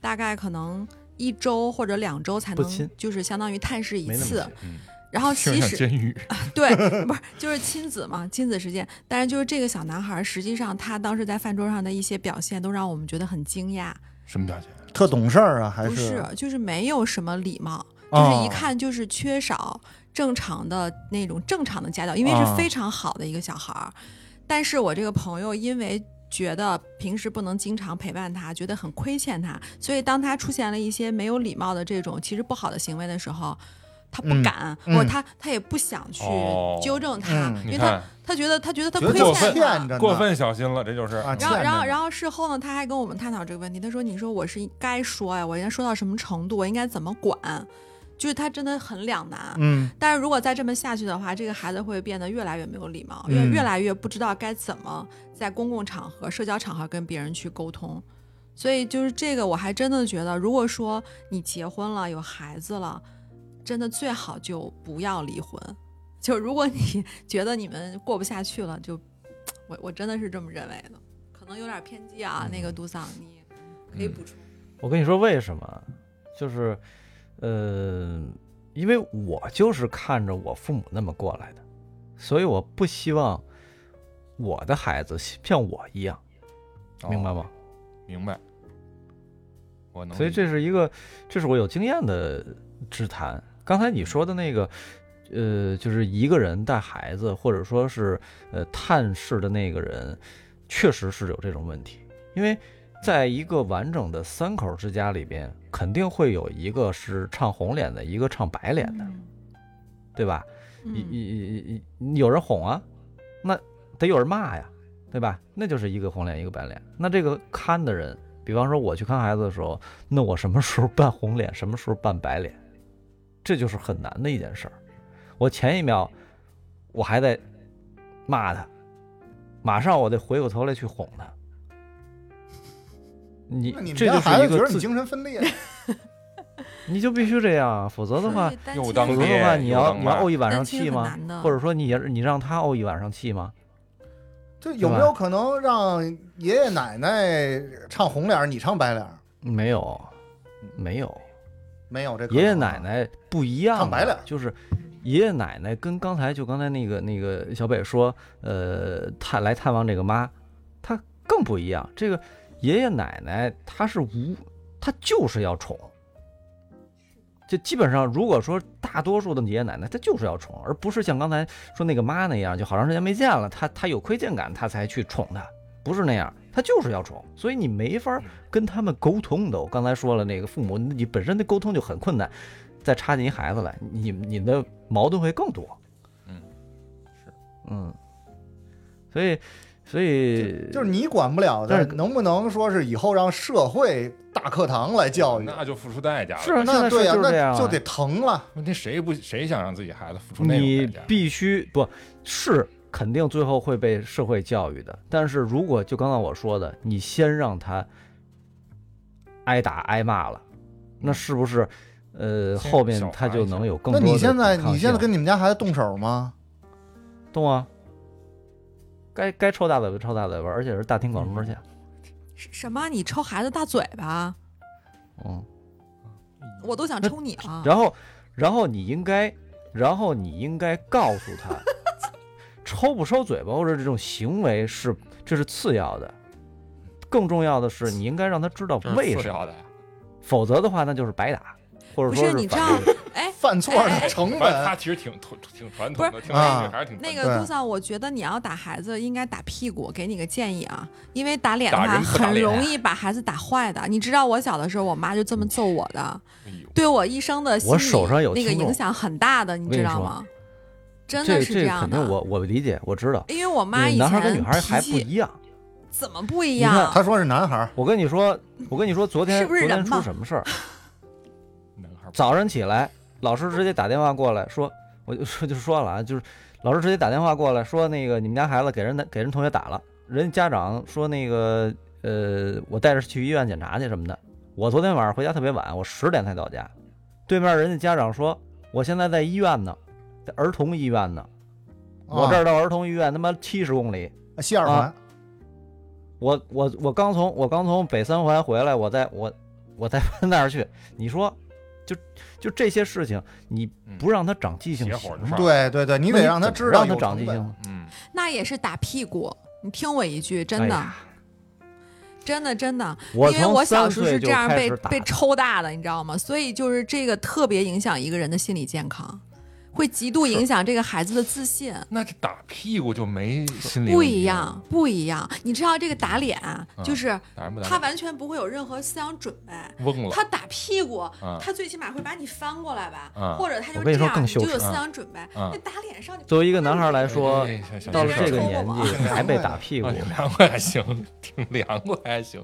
大概可能一周或者两周才能，就是相当于探视一次然后其实
像监狱，
对，不是就是亲子嘛，亲子实践。但是就是这个小男孩，实际上他当时在饭桌上的一些表现，都让我们觉得很惊讶。
什么表现？
特懂事儿啊，还是
不是，就是没有什么礼貌，
哦
就是一看就是缺少正常的那种正常的家教，因为
哦
是非常好的一个小孩儿。但是我这个朋友因为觉得平时不能经常陪伴他，觉得很亏欠他，所以当他出现了一些没有礼貌的这种其实不好的行为的时候，他不
嗯
敢，
嗯
或者他他也不想去
哦
纠正他，
嗯
因为他他觉得他觉得他亏欠
过分
他
欠。
过分小心了，这就是
啊，
然后，然后，然后事后呢，他还跟我们探讨这个问题。他说：“你说我是该说呀，我应该说到什么程度？我应该怎么管？就是他真的很两难。
嗯，
但是如果再这么下去的话，这个孩子会变得越来越没有礼貌，越
嗯
越来越不知道该怎么在公共场合、社交场合跟别人去沟通。所以就是这个，我还真的觉得，如果说你结婚了、有孩子了，真的最好就不要离婚。[laughs] 就如果你觉得你们过不下去了，就我我真的是这么认为的，可能有点偏激啊。那个杜桑，你可以补充。
我跟你说为什么，就是，呃，因为我就是看着我父母那么过来的，所以我不希望我的孩子像我一样，明白
哦
吗？
明白。我能，
所以这是一个，这是我有经验的之谈。刚才你说的那个，呃，就是一个人带孩子，或者说是呃探视的那个人，确实是有这种问题。因为在一个完整的三口之家里边，肯定会有一个是唱红脸的，一个唱白脸的，对吧？一
嗯
一一一有人哄啊，那得有人骂呀，对吧？那就是一个红脸一个白脸。那这个看的人，比方说我去看孩子的时候，那我什么时候扮红脸，什么时候扮白脸，这就是很难的一件事儿。我前一秒我还在骂他，马上我得回过头来去哄他。你这就是
家孩子觉
一个自
得你精神分裂，[laughs]
你就必须这样啊，否则的话否则的话，你要你要怄一晚上气吗？或者说你你让他怄一晚上气吗？[laughs]
就有没有可能让爷爷奶奶唱红脸儿，你唱白脸儿？
没有，没有。
没有这
爷爷奶奶不一样，
唱白脸
就是爷爷奶奶跟刚才就刚才那个那个小北说，呃，探来探望这个妈，他更不一样。这个爷爷奶奶他是无，他就是要宠。就基本上，如果说大多数的爷爷奶奶，他就是要宠，而不是像刚才说那个妈那样，就好长时间没见了，他他有亏欠感，他才去宠他，不是那样，他就是要宠，所以你没法跟他们沟通的。我刚才说了，那个父母你本身的沟通就很困难，再插进一孩子来，你你的矛盾会更多。
嗯，
是，嗯，所以所以
就是你管不了的，
但是
能不能说是以后让社会大课堂来教育？
那就付出代价了。
是啊现在
那对呀、那就得疼了。
问题谁不谁想让自己孩子付出那种
你
代价？
必须不是肯定最后会被社会教育的，但是如果就刚刚我说的，你先让他挨打挨骂了，那是不是呃后面他就能有更多的
那你现在你现在跟你们家孩子动手吗？
动啊？该该抽大嘴巴抽大嘴巴，而且是大庭广众之下。
什什么？你抽孩子大嘴巴？
嗯，
我都想抽你了。
然后然后你应该，然后你应该告诉他，[laughs] 抽不抽嘴巴或者这种行为是这是次要的，更重要的是你应该让他知道为什么，
次要的呀。
否则的话那就是白打，或者
不
说
是你知道哎，
犯错的成
本他，其实挺挺挺传统的，挺
啊
还是挺
那个杜桑，我觉得你要打孩子，应该打屁股。给你个建议啊，因为打脸的话，很容易把孩子打坏的。你知道我小的时候，我妈就这么揍我的，对我一生的心理
我手上有
那个影响很大的，你知道吗？真的是样
这肯定
的。
我我理解我知道，
因为我妈以
男孩
前
跟女孩还不
脾气
一样。
怎么不一样？
他说是男孩，[laughs]
我跟你说，我跟你说，昨天
是不是
昨天出什么事儿？[laughs]
男孩儿
早上起来，老师直接打电话过来说，我就说就说了啊，就是老师直接打电话过来说，那个你们家孩子给人给人同学打了，人家家长说那个呃，我带着去医院检查去什么的。我昨天晚上回家特别晚，我十点才到家。对面人家家长说，我现在在医院呢，在儿童医院呢，我这儿到儿童医院他妈七十公里。
啊西二环
啊，我我我刚从我刚从北三环回来，我在我我在 [laughs] 那儿去，你说就就这些事情，你不让他长记性
对对对，你得让他知道
让他长记性。
嗯，
那也是打屁股。你听我一句，真的，
哎
真的真的，因为我小时候是这样被被抽大的，你知道吗？所以就是这个特别影响一个人的心理健康，会极度影响这个孩子的自信。
那这打屁股就没心理
不一样，不一样。你知道这个打脸啊，就是
打人不打
他完全不会有任何思想准备。
嗡了
他打屁股
嗯，
他最起码会把你翻过来吧
嗯，
或者他就这样，你就有思想准备。
嗯
那打脸上，
作为一个男孩来说到了这个年纪还被打屁股
凉快还行，挺凉快还行。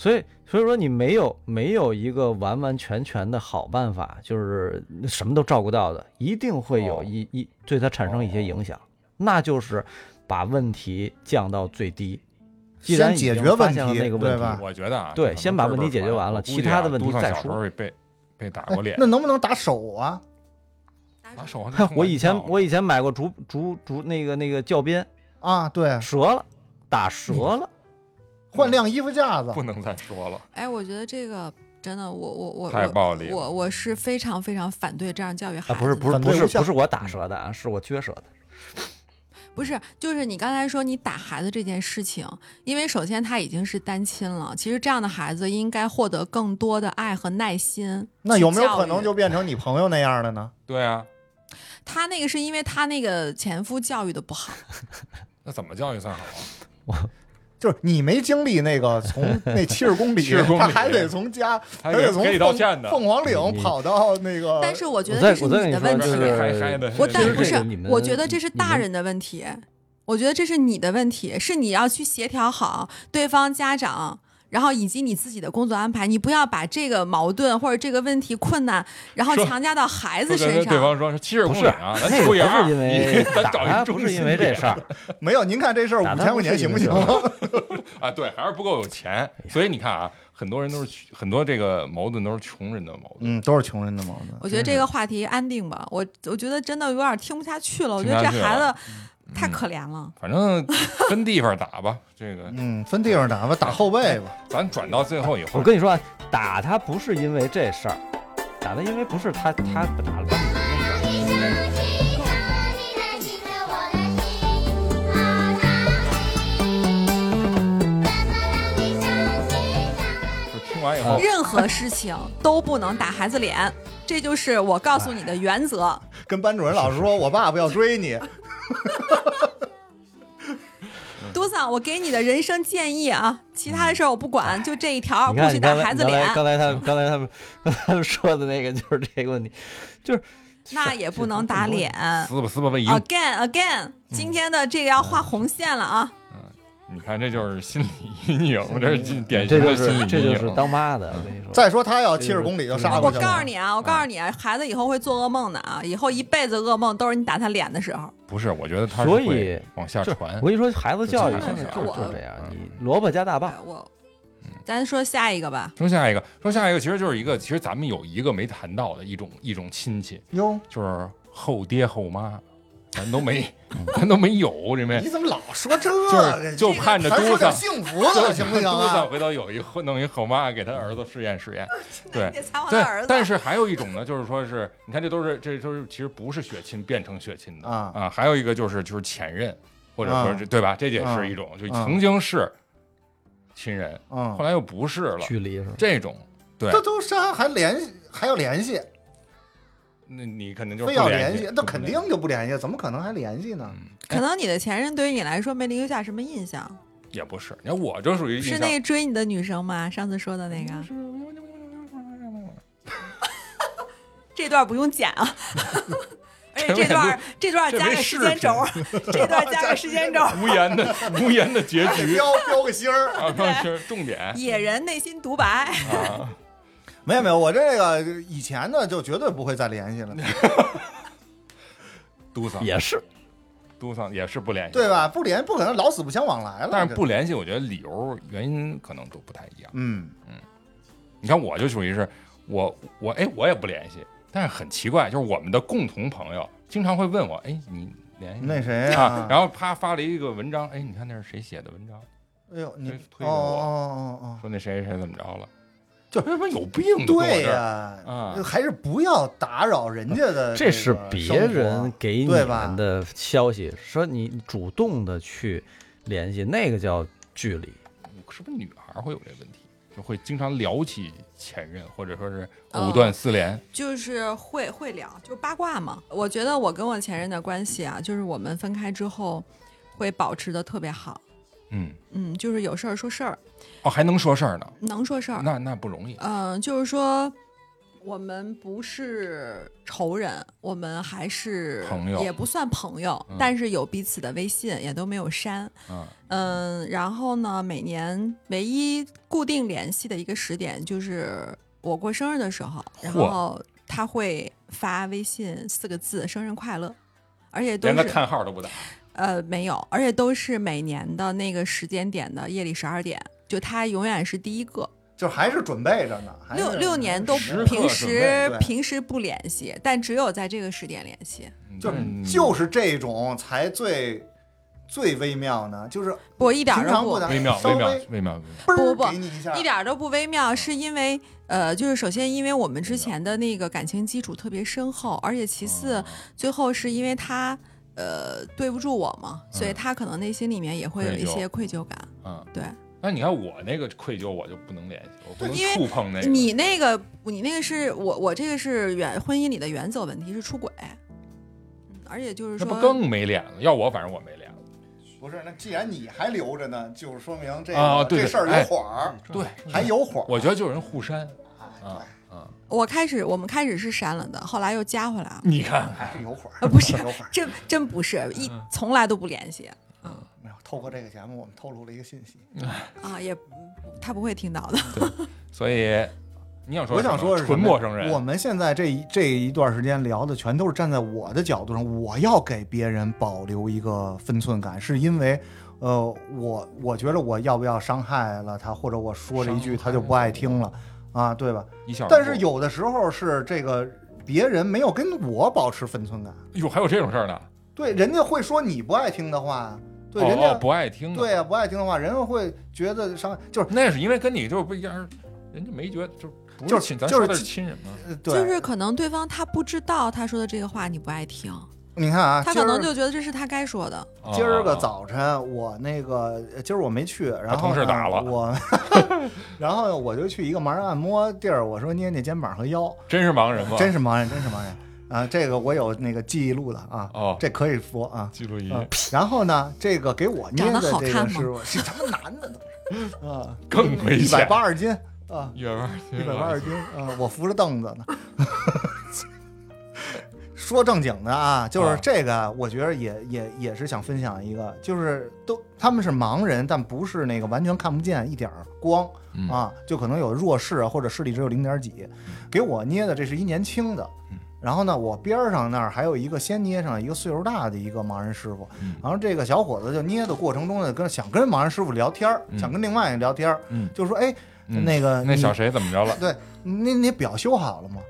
所以所以说你没有没有一个完完全全的好办法，就是什么都照顾到的，一定会有
哦。
一一对他产生一些影响，那就是把问题降到最低。既然
先
已经
解决问
发现了
题
那个问题，
对吧？
我觉得啊，
对先把问题解决完了
啊
其他的问题再说
小时候被被打过脸。
那，能不能打手啊？
打手
啊我以前我以前买过竹竹竹那个那个教鞭，
啊，对，
折了，打折了。
换晾衣服架子
不，能再说了，
哎，我觉得这个真的，我我我
太暴力了
我我是非常非常反对这样教育孩
啊，
子的。
不是不是不是不是我打折的啊，是我撅折的。[laughs]
不是，就是你刚才说你打孩子这件事情，因为首先他已经是单亲了，其实这样的孩子应该获得更多的爱和耐心。
那有没有可能就变成你朋友那样的呢？
对啊，
他那个是因为他那个前夫教育的不好，[laughs]
那怎么教育算好啊？
就是你没经历那个 [laughs] 从那七十公里
，70公里
他还得从家，
还
得从凤凰岭跑到那个。
但是我觉得这是
你
的问题。我但不是我觉得这是大人的问题，我觉得这是你的问题，是你要去协调好对方家长然后以及你自己的工作安排，你不要把这个矛盾或者这个问题困难，然后强加到孩子身上
对方。说七十公
不是
里啊，咱
不是因为 [laughs]
咱
打
找一中
他不是因为这事儿，[laughs]
没有，您看这事儿五千块钱行不行？[laughs]
啊，对，还是不够有钱。所以你看啊，很多人都是很多这个矛盾都是穷人的矛盾。
嗯，都是穷人的矛盾。
我觉得这个话题安定吧，我我觉得真的有点听不下去了。我觉得这孩
了
子太可怜了。
反正分地方打吧，这个
嗯，分地方打吧，打后背吧。
咱转到最后以后
我，跟你说啊，打他不是因为这事儿，打他因为不是他他打了班主任的事儿。
就听完以后，
任何事情都不能打孩子脸，这就是我告诉你的原则。
跟班主任老师说，我爸爸要追你。[laughs]
杜桑，我给你的人生建议啊，其他的事儿我不管，就这一条，不许打孩子脸，
刚才 [laughs] 刚才他们刚才他们刚才他们说的那个就是这个问题，就是
那也不能打脸。
撕吧撕吧吧赢。
Again, again，今天的这个要画红线了啊！
你看，这就是心理阴影，这是典
这就
型的心理阴影。[laughs]
这就是当妈的，我跟你说。
再说他要七十公里就杀
我
过去了。
告诉你啊，我告诉你啊，孩子以后会做噩梦的啊，以后一辈子噩梦都是你打他脸的时候。
不是，我觉得他是
所以
会往下传
我。跟你说，孩子教育
就这样
现在就是这样，你萝卜加大棒
哎。我，咱说下一个吧。
说下一个，说下一个，其实就是一个，其实咱们有一个没谈到的一种一种亲戚，
哟，
就是后爹后妈，咱都没，咱都没有这没
你。怎么老说这
就是
个？
就盼着嘟
幸福的行不行
嘟？回头有一后弄一后妈给他儿子试验试验，[laughs] 对
别采访
对
他儿子。
但是还有一种呢，就是说是，你看这都是这都是其实不是血亲变成血亲的
啊
啊，还有一个就是就是前任，或者说
啊
是对吧？这也是一种，就曾经是亲人，
嗯
后，来又不是了，
距离是？
这种对
这，都啥还联系还要联系，
那你肯定就
非
是不联
要联系，那肯定就不联系，怎么可能还联系呢？
嗯
可能你的前任对于你来说没留下什么印象，
也不是。你看我就属于
是那个追你的女生吗？上次说的那个，[laughs] 这段不用剪啊。[laughs] 而且这段这段 [laughs] 加个时间轴，这段加个时间轴。
无言的无言的结局
标标个星儿。
啊，重点
野人内心独白，
啊。
没有没有，我这个以前的就绝对不会再联系了，[laughs]
嘟桑
也是，
嘟桑也是不联系，
对？吧？不联不可能老死不相往来了。
但是不联系，我觉得理由原因可能都不太一样。
嗯嗯，
你看我就属于是，我我哎我也不联系，但是很奇怪，就是我们的共同朋友经常会问我，哎你联系
那谁
啊？然后啪发了一个文章，哎你看那是谁写的文章？
哎呦，你
推给我
哦哦
说那谁谁怎么着了？[laughs]
就
他妈有病
对呀，
啊
还是不要打扰人家的
这是别人给你们的消息，说你主动的去联系，那个叫距离。
是不是女孩会有这个问题？就会经常聊起前任，或者说是
哦
藕断丝连。
就是会会聊，就八卦嘛。我觉得我跟我前任的关系啊，就是我们分开之后会保持的特别好。
嗯，
嗯，就是有事儿说事儿，
哦，还能说事儿呢，
能说事儿。
那那不容易。
嗯、就是说，我们不是仇人，我们还是
朋友
也不算朋友，
嗯
但是有彼此的微信，也都没有删。
嗯
嗯，然后呢，每年唯一固定联系的一个时点就是我过生日的时候，然后他会发微信四个字“生日快乐”，而且都
连个
是
叹号都不打。
呃没有，而且都是每年的那个时间点的夜里十二点，就他永远是第一个。
就还是准备着呢，还是
六六年都平时平时不联系，但只有在这个时点联系。
就
嗯
就是这种才最最微妙呢，就是
不，一点儿都不
微妙
稍
微妙
微
微妙。
不不
不一
点儿都不微妙，是因为呃，就是首先因为我们之前的那个感情基础特别深厚，而且其次
哦
最后是因为他呃对不住我嘛，所以
嗯
他可能内心里面也会有一些愧疚感。
嗯，
对
那你看我那个愧疚，我就不能联系，我不能触碰那个。
你那个你那个是我我这个是原婚姻里的原则问题，是出轨。嗯，而且就是说，
那不更没脸了？要我，反正我没脸了。
不是，那既然你还留着呢，就是说明这
啊对
个这事儿
哎
有火儿，
对，
还有火儿。
我觉得就是人互删啊！
我开始我们开始是删了的，后来又加回来了。
你看看，
还是有火儿，
呃，不是 [laughs]
有火儿，
真真不是一从来都不联系。
嗯没有，透过这个节目，我们透露了一个信息。
啊，也他不会听到的。
所以 [laughs] 你想说
我想说是纯
陌生人，
我们现在这一这一段时间聊的全都是站在我的角度上，我要给别人保留一个分寸感，是因为，呃，我我觉得我要不要伤害了他，或者我说了一句他就不爱听了，啊，对吧？
一笑而过。
但是有的时候是这个别人没有跟我保持分寸感，
哟，还有这种事儿呢？
对，人家会说你不爱听的话，对，
哦
人家
哦不爱听的
对啊，不爱听的话，人家会觉得伤，就是
那是因为跟你就是不一样，人家没觉得就不
就是
亲，咱
就是
说的是亲人嘛。
呃对，
就是可能对方他不知道他说的这个话你不爱听，
你看啊，
他可能就觉得这是他该说的。
今儿个
哦
早晨，我那个今儿我没去，然后
同事
呢
打了
我，[laughs] 然后我就去一个盲人按摩地儿，我说捏捏肩膀和腰，
真是盲人吗？
真是盲人，真是盲人啊！这个我有那个记录的啊，
哦
这可以说啊。
记录仪
嗯然后呢，这个给我捏的这个师傅是他妈男的都是啊，
更危
一百。八十斤啊，
一百八
一百八十斤啊，我扶着凳子呢。说正经的啊，就是
啊。
这个，我觉得也也也是想分享一个，就是都他们是盲人，但不是那个完全看不见一点儿光
嗯。
啊，就可能有弱视啊，或者视力只有零点几。给我捏的这是一年轻的
嗯，
然后呢，我边上那儿还有一个先捏上一个岁数大的一个盲人师傅，
嗯。
然后这个小伙子就捏的过程中呢，跟想跟盲人师傅聊天想跟另外一个聊天就说哎，
嗯。
那个你
那小谁怎么着了？
对，那那表修好了吗？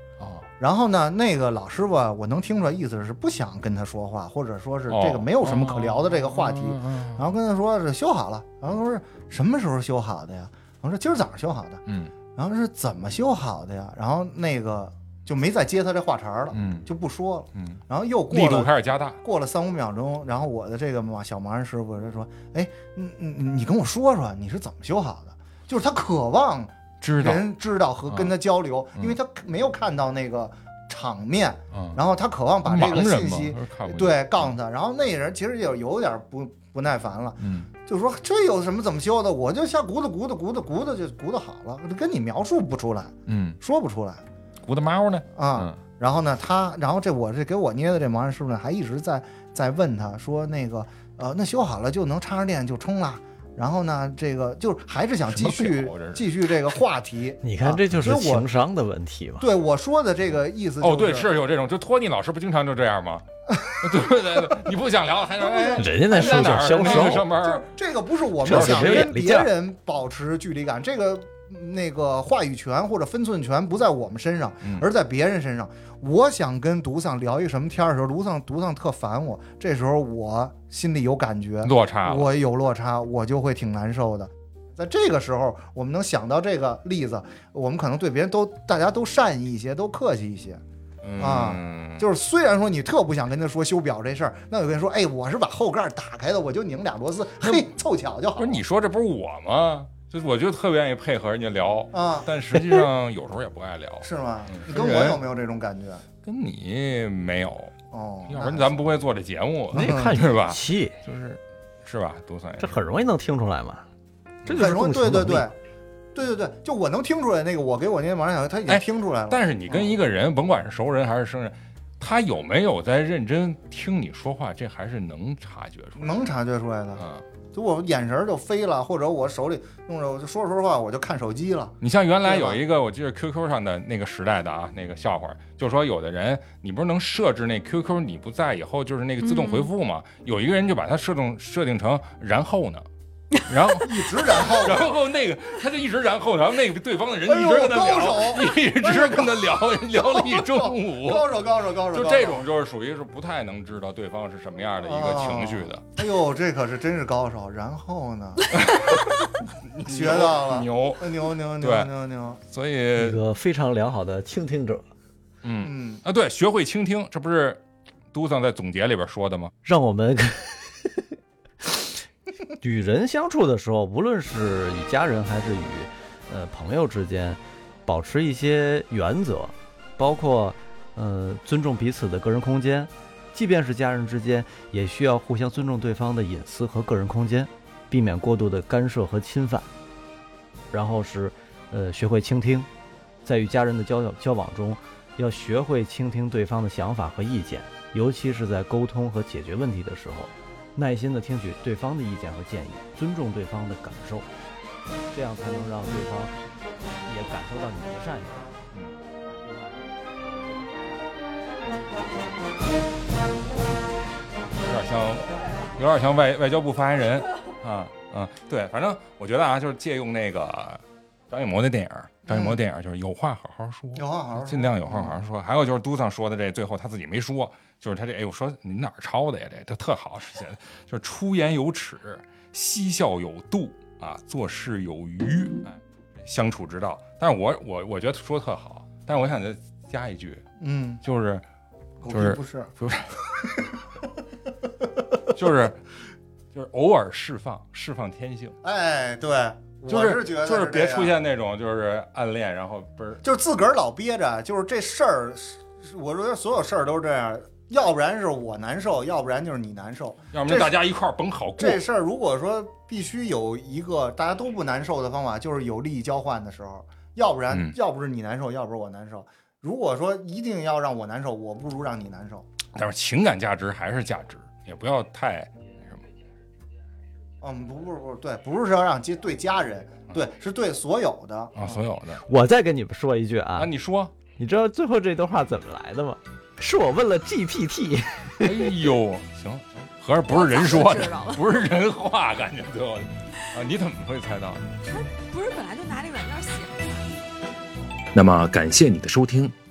哦，
然后呢，那个老师傅啊，我能听出来意思是不想跟他说话，或者说是这个没有什么可聊的这个话题。
哦
然后跟他说是修好了，然后他说什么时候修好的呀？我说今儿早上修好的。
嗯
然后是怎么修好的呀？然后那个就没再接他这话茬了，
嗯
就不说了。
嗯，
然后又过
力度
了
开始加大。
过了三五秒钟，然后我的这个嘛小盲人师傅就说：“哎，你你你跟我说说你是怎么修好的？”就是他渴望
知道，
人知道和跟他交流，
嗯。
因为他没有看到那个场面，
嗯，
然后他渴望把这个信息对告诉他，然后那人其实也有点不不耐烦了，
嗯。
就说这有什么怎么修的，我就瞎鼓捣鼓捣鼓捣鼓捣就鼓捣好了，跟你描述不出来，
嗯，
说不出来。
鼓捣猫呢？
啊。
嗯。
然后呢，他然后这我这给我捏的这盲人师傅呢，还一直在在问他说那个呃，那修好了就能插上电就充了。然后呢，这个就是还是想继续继续这个话题。
你看
啊
这就是情商的问题嘛。
对我说的这个意思、就是，
哦，对，是有这种，就托尼老师不经常就这样吗？[laughs] 对对对，你不想聊，还说哎，
人家
在哪儿那
就是销售
上班
就这个不是我们想跟别人保持距离感，这个那个话语权或者分寸权不在我们身上，
嗯
而在别人身上。我想跟独丧聊一什么天儿的时候，独丧独丧特烦我，这时候我心里有感觉，
落差。
我有落差，我就会挺难受的。在这个时候，我们能想到这个例子，我们可能对别人都大家都善意一些，都客气一些。啊
嗯，
就是虽然说你特不想跟他说修表这事儿，那我跟你说，哎，我是把后盖打开的，我就拧俩螺丝，嘿，凑巧就好。
不是你说这不是我吗？就我就特别愿意配合人家聊，
啊，
但实际上有时候也不爱聊。[laughs]
是吗
嗯？
你跟我有没有这种感觉？
跟你没有，
哦，
要不然咱们不会做这节目，
那看 [laughs]
是吧
气，
就是是吧？独算
这很容易能听出来嘛。这就是
很容易，对对对，对对对，就我能听出来，那个我给我那马上小他已经
哎
听出来了。
但是你跟一个人，甭管是熟人还是生人，他有没有在认真听你说话，这还是能察觉出来。
能察觉出来的，
啊，
就我眼神儿就飞了，或者我手里弄着，我就说着说着话，我就看手机了。
你像原来有一个，我记得 QQ 上的那个时代的啊，那个笑话，就是说有的人，你不是能设置那 QQ 你不在以后就是那个自动回复吗？有一个人就把它设定设定成然后呢，[laughs] 然后
一直然后 [laughs]
然后那个他就一直然后，然后那个对方的人一直跟他聊，
手
一直跟他聊聊了一中午。
高手高手高手，
就这种就是属于是不太能知道对方是什么样的一个情绪的，
哎呦，这可是真是高手。然后呢，[laughs] 学到了，
牛。
牛牛牛
对
牛牛，
所以一，
个非常良好的倾听者，
嗯
嗯，
啊，对，学会倾听，这不是都桑在总结里边说的吗？
让我们 [laughs] 与人相处的时候，无论是与家人还是与呃朋友之间，保持一些原则，包括呃尊重彼此的个人空间，即便是家人之间，也需要互相尊重对方的隐私和个人空间，避免过度的干涉和侵犯。然后是呃学会倾听，在与家人的交交往中，要学会倾听对方的想法和意见，尤其是在沟通和解决问题的时候。耐心的听取对方的意见和建议，尊重对方的感受，这样才能让对方也感受到你的善意。
有点像，有点像外外交部发言人啊，嗯，对，反正我觉得啊，就是借用那个张艺谋的电影，张艺谋电影就是有话好好说，
有话好好说
尽量有话好好说。还有就是都桑说的这最后他自己没说，就是他这哎，我说你哪儿抄的呀？这这特好写的，就是出言有尺，嬉笑有度啊，做事有余，哎，相处之道。但是我我我觉得说的特好，但是我想再加一句，
嗯，
就是就是
不是
不是，[laughs] 就是就是偶尔释放释放天性，
哎，对，
就
我是觉得
就是别出现那种就是暗恋，然后不是
就是自个儿老憋着，就是这事儿，我觉得所有事儿都是这样，要不然是我难受，要不然就是你难受，
要不
这
然大家一块儿甭好过。
这事儿如果说必须有一个大家都不难受的方法，就是有利益交换的时候，要不然、
嗯
要不是你难受，要不是我难受。如果说一定要让我难受，我不如让你难受。
但是情感价值还是价值，也不要太
嗯，不不不，对，不是说让接对家人，对，是对所有的
啊，所有的。
我再跟你们说一句啊，
啊，你说，
你知道最后这段话怎么来的吗？是我问了 GPT。[laughs]
哎呦，行，合着不是人说的不是人话，感觉最后啊，你怎么会猜到？
他不是本来就拿这个软件写的吗？
那么感谢你的收听，《